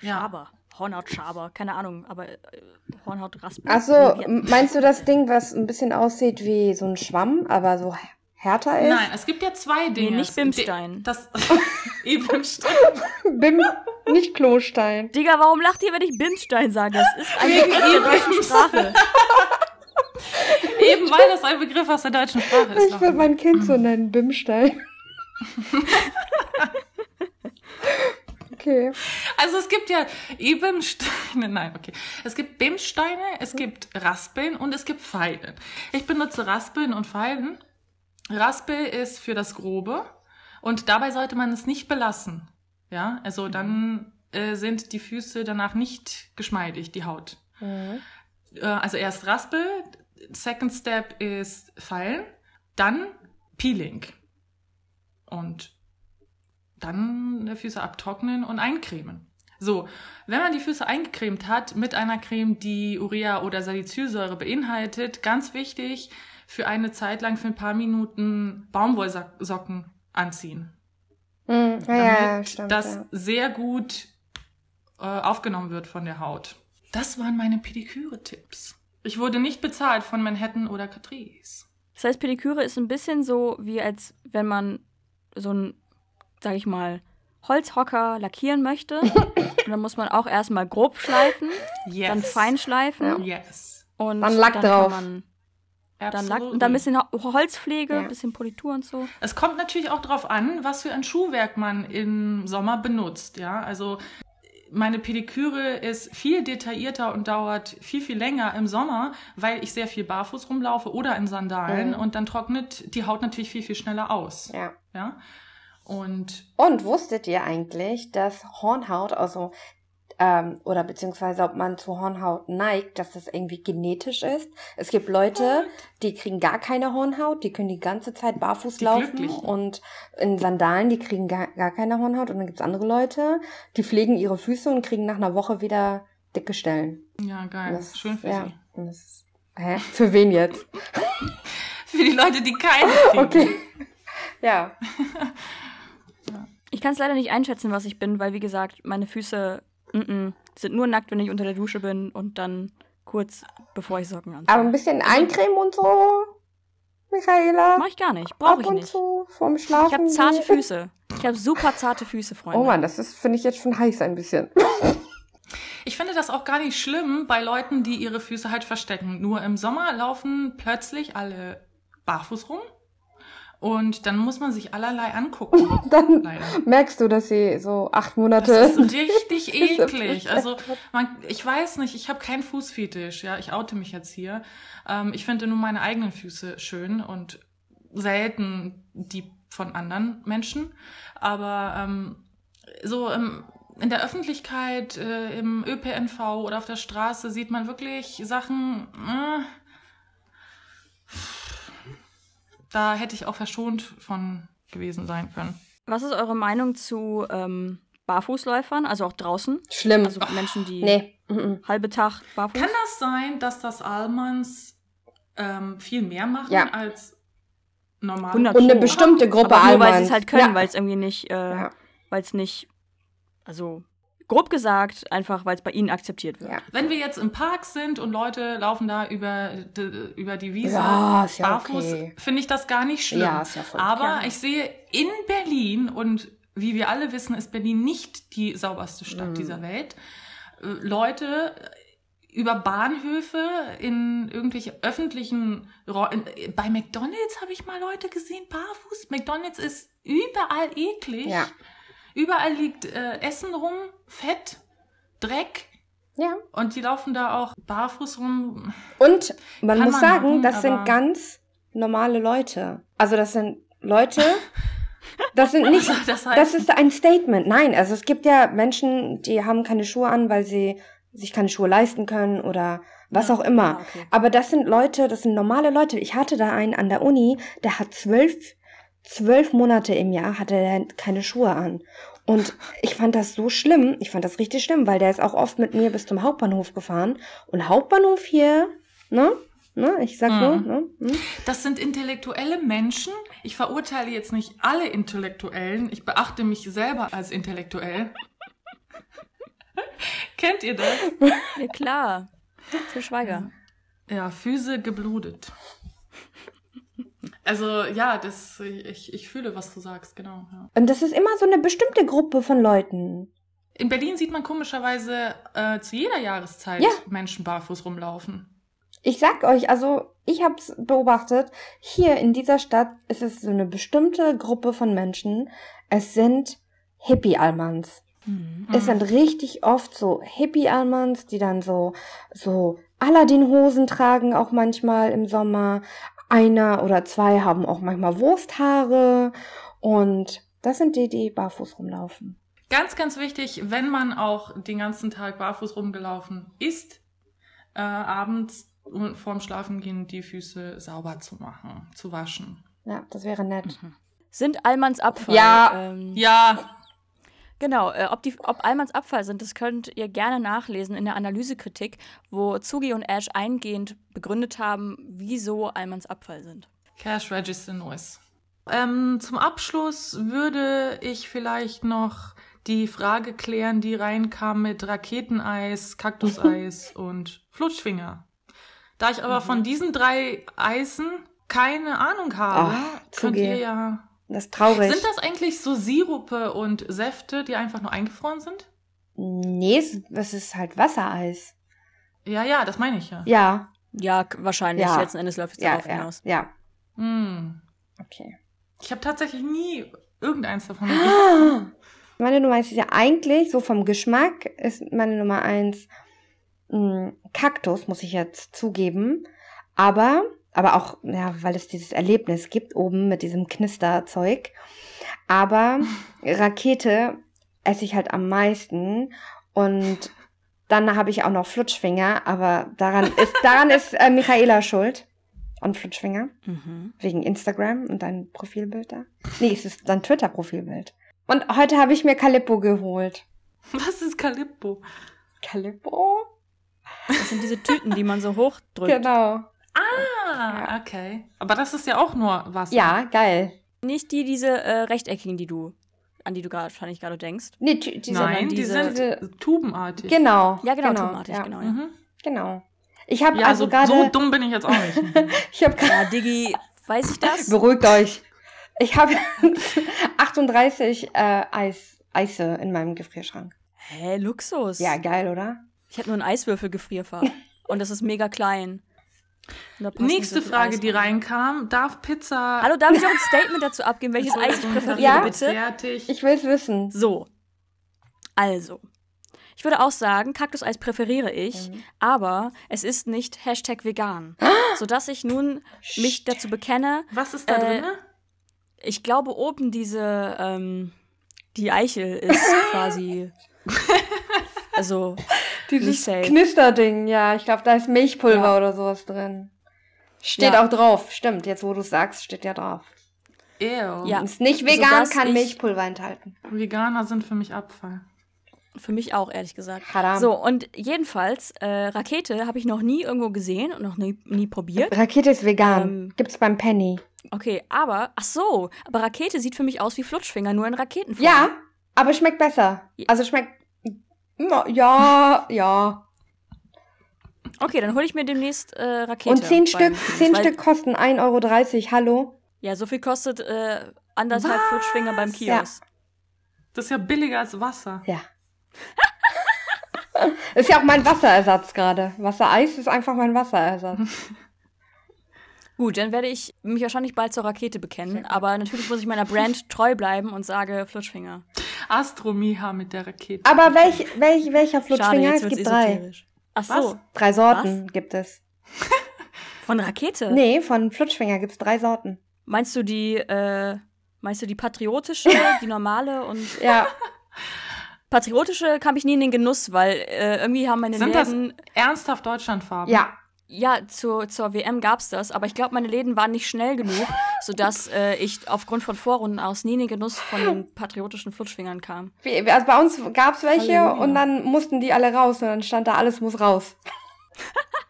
A: ja. Schaber. Hornhautschaber, keine Ahnung, aber äh, Hornhautraspen.
C: Achso, meinst du das Ding, was ein bisschen aussieht wie so ein Schwamm, aber so härter ist?
B: Nein, es gibt ja zwei Dinge.
A: Nee, nicht Bimstein.
B: Das, Bimstein.
C: Bim, nicht Klostein.
A: Digga, warum lacht ihr, wenn ich Bimstein sage? Das ist ein Begriff der deutschen Sprache.
B: Eben weil das ein Begriff aus der deutschen Sprache ist.
C: Ich würde mein Kind so nennen, Bimstein. okay.
B: Also es gibt ja Ebensteine, nein, okay. Es gibt Bimsteine, es gibt Raspeln und es gibt Pfeilen. Ich benutze Raspeln und Pfeilen. Raspel ist für das Grobe und dabei sollte man es nicht belassen. Ja, also dann äh, sind die Füße danach nicht geschmeidig, die Haut. Mhm. Äh, also erst Raspel, second step ist Feilen, dann Peeling. Und dann die Füße abtrocknen und eincremen. So, wenn man die Füße eingecremt hat mit einer Creme, die Urea oder Salicylsäure beinhaltet, ganz wichtig, für eine Zeit lang, für ein paar Minuten Baumwollsocken anziehen.
C: Mm, ja,
B: damit
C: stimmt,
B: das
C: ja.
B: sehr gut äh, aufgenommen wird von der Haut. Das waren meine Pediküre-Tipps. Ich wurde nicht bezahlt von Manhattan oder Catrice.
A: Das heißt, Pediküre ist ein bisschen so, wie als wenn man so ein, sag ich mal, Holzhocker lackieren möchte. und dann muss man auch erstmal grob schleifen,
B: Yes.
A: dann fein schleifen
B: Yes.
A: und
C: Dann Lack
A: dann
C: drauf.
A: Kann man dann, und dann ein bisschen Ho- Holzpflege,
C: Ja.
A: ein bisschen Politur und so.
B: Es kommt natürlich auch darauf an, was für ein Schuhwerk man im Sommer benutzt. Ja, also meine Pediküre ist viel detaillierter und dauert viel, viel länger im Sommer, weil ich sehr viel barfuß rumlaufe oder in Sandalen
C: Mhm.
B: und dann trocknet die Haut natürlich viel, viel schneller aus.
C: Ja.
B: Ja. Und
C: Und wusstet ihr eigentlich, dass Hornhaut, also ähm, oder beziehungsweise ob man zu Hornhaut neigt, dass das irgendwie genetisch ist? Es gibt Leute, die kriegen gar keine Hornhaut, die können die ganze Zeit barfuß
B: Die
C: laufen
B: Glücklichen.
C: und in Sandalen, die kriegen gar, gar keine Hornhaut. Und dann gibt's andere Leute, die pflegen ihre Füße und kriegen nach einer Woche wieder dicke Stellen.
B: ja, geil.
C: Das-
B: Schön für
C: ja,
B: Sie.
C: ist, hä? Für wen jetzt?
B: Für die Leute, die keine kriegen.
C: Okay. Ja.
A: Ich kann es leider nicht einschätzen, was ich bin, weil, wie gesagt, meine Füße mm -mm, sind nur nackt, wenn ich unter der Dusche bin und dann kurz bevor ich Socken anziehe.
C: Aber ein bisschen eincremen und so, Michaela.
A: Mach ich gar nicht, brauche
C: Ab
A: ich
C: und
A: nicht.
C: zu vorm Schlafen.
A: Ich habe zarte. Füße. Ich habe super zarte Füße, Freunde.
C: Oh Mann, das ist, finde ich jetzt schon heiß ein bisschen.
B: Ich finde das auch gar nicht schlimm bei Leuten, die ihre Füße halt verstecken. Nur im Sommer laufen plötzlich alle barfuß rum. Und dann muss man sich allerlei angucken.
C: Dann
B: Leider.
C: merkst du, dass sie so acht Monate.
B: Das ist richtig eklig. Also man, ich weiß nicht, ich habe keinen Fußfetisch. Ja, ich oute mich jetzt hier. Ähm, ich finde nur meine eigenen Füße schön und selten die von anderen Menschen. Aber ähm, so im, in der Öffentlichkeit, äh, im ÖPNV oder auf der Straße sieht man wirklich Sachen. Äh, da hätte ich auch verschont von gewesen sein können.
A: Was ist eure Meinung zu ähm, Barfußläufern, also auch draußen?
C: Schlimm.
A: Also Menschen, die
C: nee. mhm.
A: halbe Tag barfuß
B: Kann das sein, dass das Almans ähm, viel mehr machen
C: Ja.
B: als normal?
A: 100
C: Und eine bestimmte Gruppe
A: Aber nur weil sie
C: Almans.
A: es halt können,
C: Ja.
A: weil es irgendwie nicht, äh,
C: Ja.
A: weil es nicht, also grob gesagt, einfach weil es bei ihnen akzeptiert wird.
C: Ja.
B: Wenn wir jetzt im Park sind und Leute laufen da über, die, über die Wiese
C: Ja, ja
B: barfuß,
C: okay.
B: finde ich das gar nicht schlimm.
C: Ja, ist ja voll
B: Aber ich sehe in Berlin und wie wir alle wissen, ist Berlin nicht die sauberste Stadt
C: Mhm.
B: dieser Welt. äh, Leute über Bahnhöfe in irgendwelche öffentlichen Räu- in, bei McDonald's habe ich mal Leute gesehen barfuß. McDonald's ist überall eklig.
C: Ja.
B: Überall liegt äh, Essen rum, Fett, Dreck
C: ja.
B: und die laufen da auch barfuß rum.
C: Und man
B: Kann
C: muss
B: man
C: sagen,
B: machen,
C: das sind ganz normale Leute. Also das sind Leute, das sind nicht,
B: das heißt,
C: das ist ein Statement. Nein, also es gibt ja Menschen, die haben keine Schuhe an, weil sie sich keine Schuhe leisten können oder was auch immer.
A: Ah, okay.
C: Aber das sind Leute, das sind normale Leute. Ich hatte da einen an der Uni, der hat zwölf, zwölf Monate im Jahr hatte er keine Schuhe an. Und ich fand das so schlimm, ich fand das richtig schlimm, weil der ist auch oft mit mir bis zum Hauptbahnhof gefahren. Und Hauptbahnhof hier, ne? Ne? Ich sag nur,
B: Mhm.
C: ne? Hm?
B: das sind intellektuelle Menschen. Ich verurteile jetzt nicht alle Intellektuellen. Ich beachte mich selber als intellektuell. Kennt ihr das?
A: Ja, klar. Til Schweiger.
B: Ja, Füße geblutet. Also ja, das, ich, ich fühle, was du sagst, genau. Ja.
C: Und das ist immer so eine bestimmte Gruppe von Leuten.
B: In Berlin sieht man komischerweise äh, zu jeder Jahreszeit ja. Menschen barfuß rumlaufen.
C: Ich sag euch, also ich habe es beobachtet, hier in dieser Stadt ist es so eine bestimmte Gruppe von Menschen. Es sind Hippie-Almans. Mhm. Es sind richtig oft so Hippie-Almans, die dann so, so Aladdin-Hosen tragen, auch manchmal im Sommer. Einer oder zwei haben auch manchmal Wursthaare. Und das sind die, die barfuß rumlaufen.
B: Ganz, ganz wichtig, wenn man auch den ganzen Tag barfuß rumgelaufen ist, äh, abends vorm Schlafengehen die Füße sauber zu machen, zu waschen.
C: Ja, das wäre nett.
A: Mhm. Sind Almans Abfall?
B: Ja. Ähm, ja.
A: Genau, äh, ob, die, ob Almans Abfall sind, das könnt ihr gerne nachlesen in der Analysekritik, wo Zugi und Ash eingehend begründet haben, wieso Almans Abfall sind.
B: Cash Register Noise. Ähm, zum Abschluss würde ich vielleicht noch die Frage klären, die reinkam mit Raketeneis, Kaktuseis und Flutschfinger. Da ich aber mhm. von diesen drei Eisen keine Ahnung habe, oh, könnt ihr ja
C: das ist traurig.
B: Sind das eigentlich so Sirupe und Säfte, die einfach nur eingefroren sind?
C: Nee, es ist halt Wassereis.
B: Ja, ja, das meine ich ja.
C: Ja.
A: Ja, wahrscheinlich. Ja. Letzten Endes läuft es
C: ja,
A: darauf
C: ja,
A: hinaus.
C: Ja.
B: Hm.
C: Okay.
B: Ich habe tatsächlich nie irgendeins davon
C: gegessen. Meine Nummer eins ist ja eigentlich, so vom Geschmack, ist meine Nummer eins mh, hm, Kaktus, muss ich jetzt zugeben. Aber aber auch, ja, weil es dieses Erlebnis gibt oben mit diesem Knisterzeug. Aber Rakete esse ich halt am meisten und dann habe ich auch noch Flutschfinger, aber daran ist, daran ist äh, Michaela schuld. Und Flutschfinger. Mhm. Wegen Instagram und dein Profilbild da. Nee, es ist dein Twitter-Profilbild. Und heute habe ich mir Calippo geholt.
B: Was ist Calippo?
C: Calippo?
A: Das sind diese Tüten, die man so hochdrückt.
C: Genau.
B: Ah, okay. Aber das ist ja auch nur Wasser.
C: Ja, geil.
A: Nicht die, diese äh, rechteckigen, die du, an die du gerade wahrscheinlich gerade denkst.
C: Nee, diese,
B: Nein, diese, die sind tubenartig.
C: Genau.
A: Ja, genau, genau tubenartig, ja. genau. Ja.
C: Mhm. Genau. Ich habe
B: ja,
C: also
B: so,
C: gerade.
B: So dumm bin ich jetzt auch nicht.
C: ich habe gerade.
A: Ja, Diggi, weiß ich das?
C: Beruhigt euch. Ich habe 38 äh, Eis, Eise in meinem Gefrierschrank.
A: Hä, Luxus.
C: Ja, geil, oder?
A: Ich habe nur einen Eiswürfelgefrierfach. und das ist mega klein.
B: Nächste Frage, die reinkam. Darf Pizza.
A: Hallo, darf ich auch ein Statement dazu abgeben, welches Eis ich präferiere,
C: ja?
A: bitte?
B: Fertig.
C: Ich will es wissen.
A: So. Also. Ich würde auch sagen, Kaktuseis präferiere ich, mhm. aber es ist nicht Hashtag vegan. sodass ich nun mich dazu bekenne.
B: Was ist da äh, drin?
A: Ich glaube, oben diese, ähm, die Eichel ist quasi. also
C: dieses Knisterding, ja. Ich glaube, da ist Milchpulver ja. oder sowas drin. Steht ja. auch drauf. Stimmt, jetzt wo du sagst, steht ja drauf.
B: Ew.
C: Ja. Ist nicht vegan, kann Milchpulver enthalten.
B: Veganer sind für mich Abfall.
A: Für mich auch, ehrlich gesagt.
C: Haram.
A: So, und jedenfalls, äh, Rakete habe ich noch nie irgendwo gesehen und noch nie, nie probiert.
C: Rakete ist vegan. Ähm, Gibt's beim Penny.
A: Okay, aber, ach so, aber Rakete sieht für mich aus wie Flutschfinger, nur in Raketenform.
C: Ja, aber schmeckt besser. Also schmeckt ja, ja.
A: Okay, dann hole ich mir demnächst äh, Rakete.
C: Und zehn Stück, zehn Stück kosten 1,30 Euro. Hallo?
A: Ja, so viel kostet äh, anderthalb? Flutschfinger beim Kiosk.
B: Ja. Das ist ja billiger als Wasser.
C: Ja. ist ja auch mein Wasserersatz gerade. Wassereis ist einfach mein Wasserersatz.
A: Gut, dann werde ich mich wahrscheinlich bald zur Rakete bekennen, aber natürlich muss ich meiner Brand treu bleiben und sage Flutschfinger.
B: Astromiha mit der Rakete.
C: Aber welch, welch, welcher Flutschfinger? Schade, es gibt drei.
A: Ach so.
C: Drei Sorten Was? gibt es.
A: Von Rakete?
C: Nee, von Flutschfinger gibt es drei Sorten.
A: Meinst du die, äh, meinst du die patriotische, die normale und.
C: Ja.
A: Patriotische kam ich nie in den Genuss, weil äh, irgendwie haben meine
B: Sind
A: Läden.
B: Das ernsthaft Deutschlandfarben?
C: Ja,
A: ja, zur, zur WM gab es das, aber ich glaube, meine Läden waren nicht schnell genug, sodass äh, ich aufgrund von Vorrunden aus nie in den Genuss von den patriotischen Flutschfingern kam.
C: Also bei uns gab es welche Halleluja. und dann mussten die alle raus und dann stand da, alles muss raus.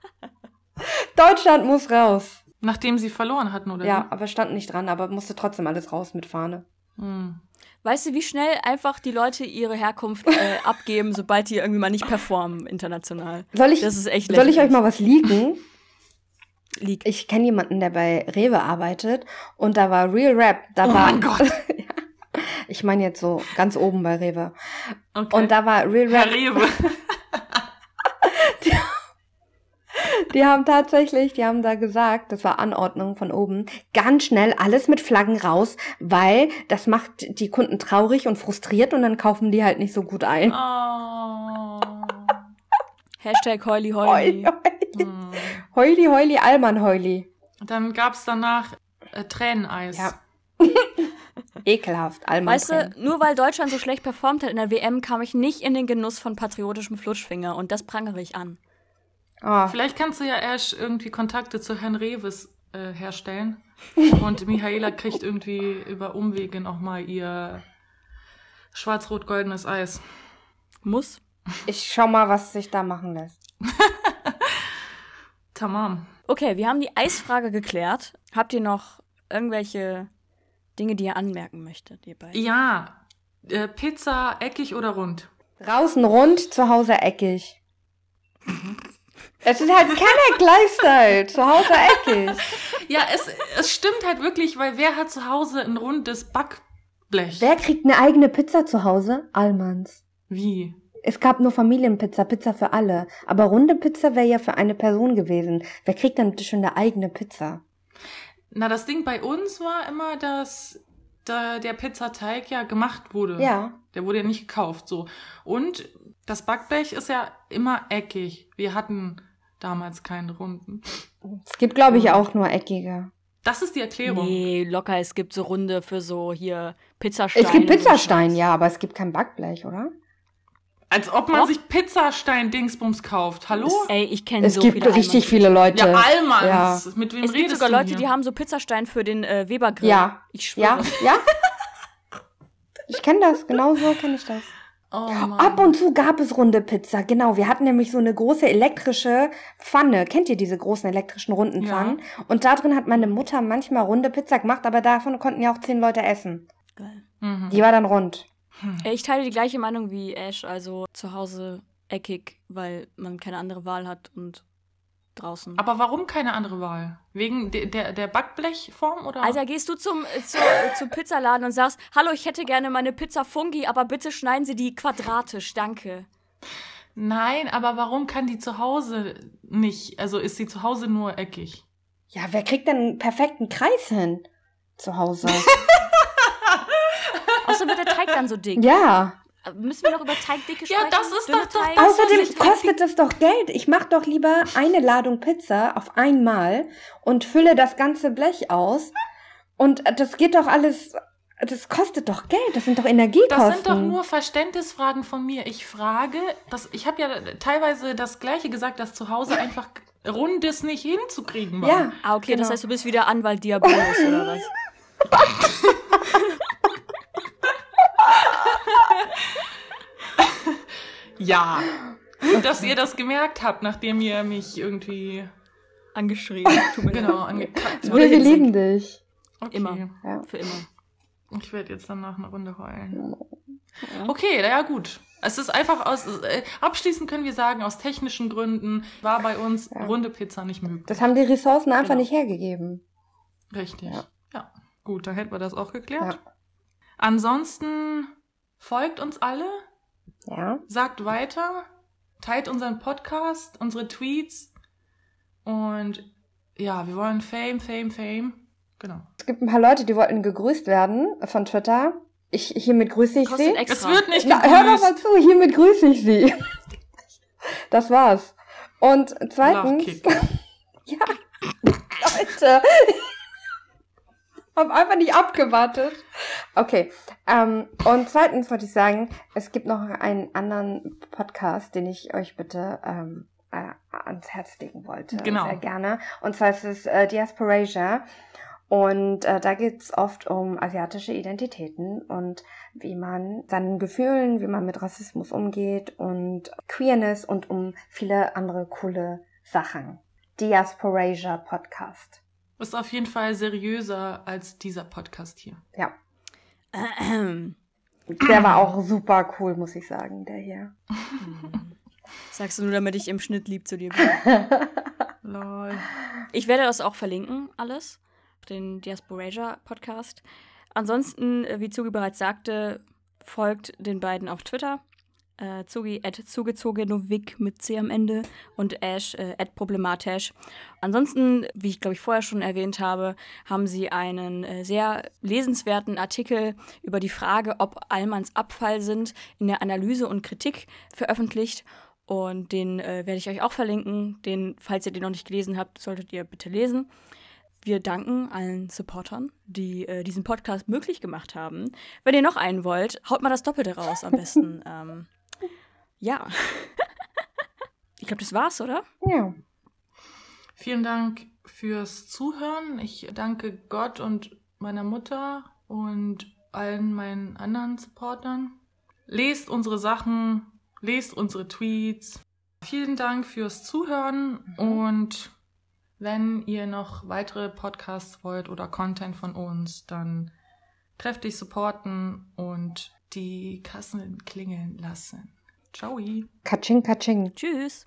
C: Deutschland muss raus.
B: Nachdem sie verloren hatten, oder?
C: Ja, wie? aber stand nicht dran, aber musste trotzdem alles raus mit Fahne.
B: Hm.
A: Weißt du, wie schnell einfach die Leute ihre Herkunft äh, abgeben, sobald die irgendwie mal nicht performen international?
C: Soll ich,
A: das ist echt
C: soll ich euch mal was leaken?
A: League.
C: Ich kenne jemanden, der bei Rewe arbeitet und da war Real Rap. Da
B: oh
C: war,
B: mein Gott.
C: ich meine jetzt so ganz oben bei Rewe.
B: Okay.
C: Und da war Real
B: Herr
C: Rap.
B: Rewe.
C: Die haben tatsächlich, die haben da gesagt, das war Anordnung von oben, ganz schnell alles mit Flaggen raus, weil das macht die Kunden traurig und frustriert und dann kaufen die halt nicht so gut ein.
B: Oh.
A: Hashtag Heuli
C: Heuli,
A: Heuli.
C: heuli,
B: Hm.
C: heuli, heuli Alman, heuli.
B: Dann gab's danach äh, Träneneis.
C: Ja. Ekelhaft, Alman.
A: Weißt du, nur weil Deutschland so schlecht performt hat in der WM, kam ich nicht in den Genuss von patriotischem Flutschfinger und das prangere ich an.
C: Oh,
B: Vielleicht kannst du ja Ash irgendwie Kontakte zu Herrn Reves äh, herstellen. Und Michaela kriegt irgendwie über Umwege nochmal ihr schwarz-rot-goldenes Eis.
A: Muss.
C: ich schau mal, was sich da machen lässt.
B: Tamam.
A: Okay, wir haben die Eisfrage geklärt. Habt ihr noch irgendwelche Dinge, die ihr anmerken möchtet, ihr beiden?
B: Ja, äh, Pizza eckig oder rund?
C: Draußen rund, zu Hause eckig. Es ist halt kein Lifestyle, zu Hause eckig.
B: Ja, es, es stimmt halt wirklich, weil wer hat zu Hause ein rundes Backblech?
C: Wer kriegt eine eigene Pizza zu Hause? Allmanns.
B: Wie?
C: Es gab nur Familienpizza, Pizza für alle. Aber runde Pizza wäre ja für eine Person gewesen. Wer kriegt dann bitte schon eine eigene Pizza?
B: Na, das Ding bei uns war immer, dass da der Pizzateig ja gemacht wurde.
C: Ja.
B: Der wurde ja nicht gekauft, so. Und das Backblech ist ja immer eckig. Wir hatten damals keinen runden.
C: Es gibt, glaube ich, auch nur eckige.
B: Das ist die Erklärung.
A: Nee, locker, es gibt so Runde für so hier Pizzasteine.
C: Es gibt
A: so
C: Pizzastein, ja, aber es gibt kein Backblech, oder?
B: Als ob man
A: Doch.
B: sich Pizzastein-Dingsbums kauft. Hallo?
A: Ey, ich kenne
C: Es
A: so
C: gibt
A: viele
C: richtig
A: Allmanns.
C: viele Leute.
B: Ja, Allmanns. Mit wem
A: Es gibt
B: redest
A: sogar
B: du
A: Leute,
B: hier?
A: die haben so Pizzastein für den äh, Webergrill.
C: Ja.
A: Ich schwöre.
C: Ja, ja. Ich kenne das, genau so kenne ich das.
B: Oh.
C: Ab und zu gab es runde Pizza, genau. Wir hatten nämlich so eine große elektrische Pfanne. Kennt ihr diese großen elektrischen runden
B: Ja.
C: Pfannen? Und da drin hat meine Mutter manchmal runde Pizza gemacht, aber davon konnten ja auch zehn Leute essen.
A: Geil.
B: Mhm.
C: Die war dann rund.
A: Äh, Ich teile die gleiche Meinung wie Ash, also zu Hause eckig, weil man keine andere Wahl hat und draußen.
B: Aber warum keine andere Wahl? Wegen de der, der Backblechform oder?
A: Alter, gehst du zum, äh, zu, äh, zum Pizzaladen und sagst, hallo, ich hätte gerne meine Pizza Fungi, aber bitte schneiden Sie die quadratisch, danke.
B: Nein, aber warum kann die zu Hause nicht? Also ist sie zu Hause nur eckig?
C: Ja, wer kriegt denn einen perfekten Kreis hin? Zu Hause.
A: Außerdem wird der Teig dann so dick.
C: ja.
A: Müssen wir noch über Teigdicke
B: Ja,
A: sprechen?
B: das ist
A: Dünne
B: doch-
A: Teig?
B: das-
C: Außerdem
B: ist-
C: kostet es doch Geld. Ich mach doch lieber eine Ladung Pizza auf einmal und fülle das ganze Blech aus. Und das geht doch alles. Das kostet doch Geld. Das sind doch Energiekosten.
B: Das sind doch nur Verständnisfragen von mir. Ich frage, das, ich habe ja teilweise das Gleiche gesagt, dass zu Hause einfach Rundes nicht hinzukriegen war.
C: Ja.
A: Ah, okay, das
C: Genau.
A: heißt, du bist wieder Anwalt Diabolus oder was?
B: Ja. Gut, dass ihr das gemerkt habt, nachdem ihr mich irgendwie
A: Angeschrien. Tut mir
B: genau angekackt
C: Wir, wir lieben dich.
B: Okay.
A: Immer.
C: Ja.
A: Für immer.
B: Ich werde jetzt danach eine Runde heulen. Okay, na ja gut. Es ist einfach aus, äh, abschließend können wir sagen, aus technischen Gründen war bei uns
C: Ja.
B: runde Pizza nicht möglich.
C: Das haben die Ressourcen einfach
A: Genau.
C: nicht hergegeben.
B: Richtig.
C: Ja.
B: Ja. Gut, dann hätten wir das auch geklärt.
C: Ja.
B: Ansonsten folgt uns alle,
C: Ja.
B: sagt weiter, teilt unseren Podcast, unsere Tweets und ja, wir wollen Fame, Fame, Fame. Genau.
C: Es gibt ein paar Leute, die wollten gegrüßt werden von Twitter. Ich, hiermit grüße ich
A: Kostet
C: sie.
A: extra.
B: Es wird nicht
C: Na, hör doch mal
B: gegrüßt.
C: zu, hiermit grüße ich sie. Das war's. Und zweitens. Ja. Leute. Hab einfach nicht abgewartet. Okay. Ähm, und zweitens wollte ich sagen, es gibt noch einen anderen Podcast, den ich euch bitte ähm, äh, ans Herz legen wollte.
B: Genau.
C: Sehr gerne. Und zwar ist es äh, Diasporasia. Und äh, da geht's oft um asiatische Identitäten und wie man seinen Gefühlen, wie man mit Rassismus umgeht und Queerness und um viele andere coole Sachen. Diasporasia Podcast.
B: Ist auf jeden Fall seriöser als dieser Podcast hier.
C: Ja.
A: Ahem.
C: Der war auch super cool, muss ich sagen, der hier.
A: Sagst du nur, damit ich im Schnitt lieb zu dir bin.
B: Lol.
A: Ich werde das auch verlinken, alles, den Diasporasia Podcast. Ansonsten, äh, wie Zugi bereits sagte, folgt den beiden auf Twitter. Äh, Zugi at zugezogenovic mit C am Ende und Ash äh, at problematisch. Ansonsten, wie ich glaube ich vorher schon erwähnt habe, haben sie einen äh, sehr lesenswerten Artikel über die Frage, ob Allmanns Abfall sind, in der Analyse und Kritik veröffentlicht. Und den äh, werde ich euch auch verlinken. Den, falls ihr den noch nicht gelesen habt, solltet ihr bitte lesen. Wir danken allen Supportern, die äh, diesen Podcast möglich gemacht haben. Wenn ihr noch einen wollt, haut mal das Doppelte raus am besten. ähm, ja. ich glaube, das war's, oder?
C: Ja.
B: Vielen Dank fürs Zuhören. Ich danke Gott und meiner Mutter und allen meinen anderen Supportern. Lest unsere Sachen, lest unsere Tweets. Vielen Dank fürs Zuhören mhm. und wenn ihr noch weitere Podcasts wollt oder Content von uns, dann kräftig supporten und die Kassen klingeln lassen. Ciao.
C: Katsching, katsching.
A: Tschüss.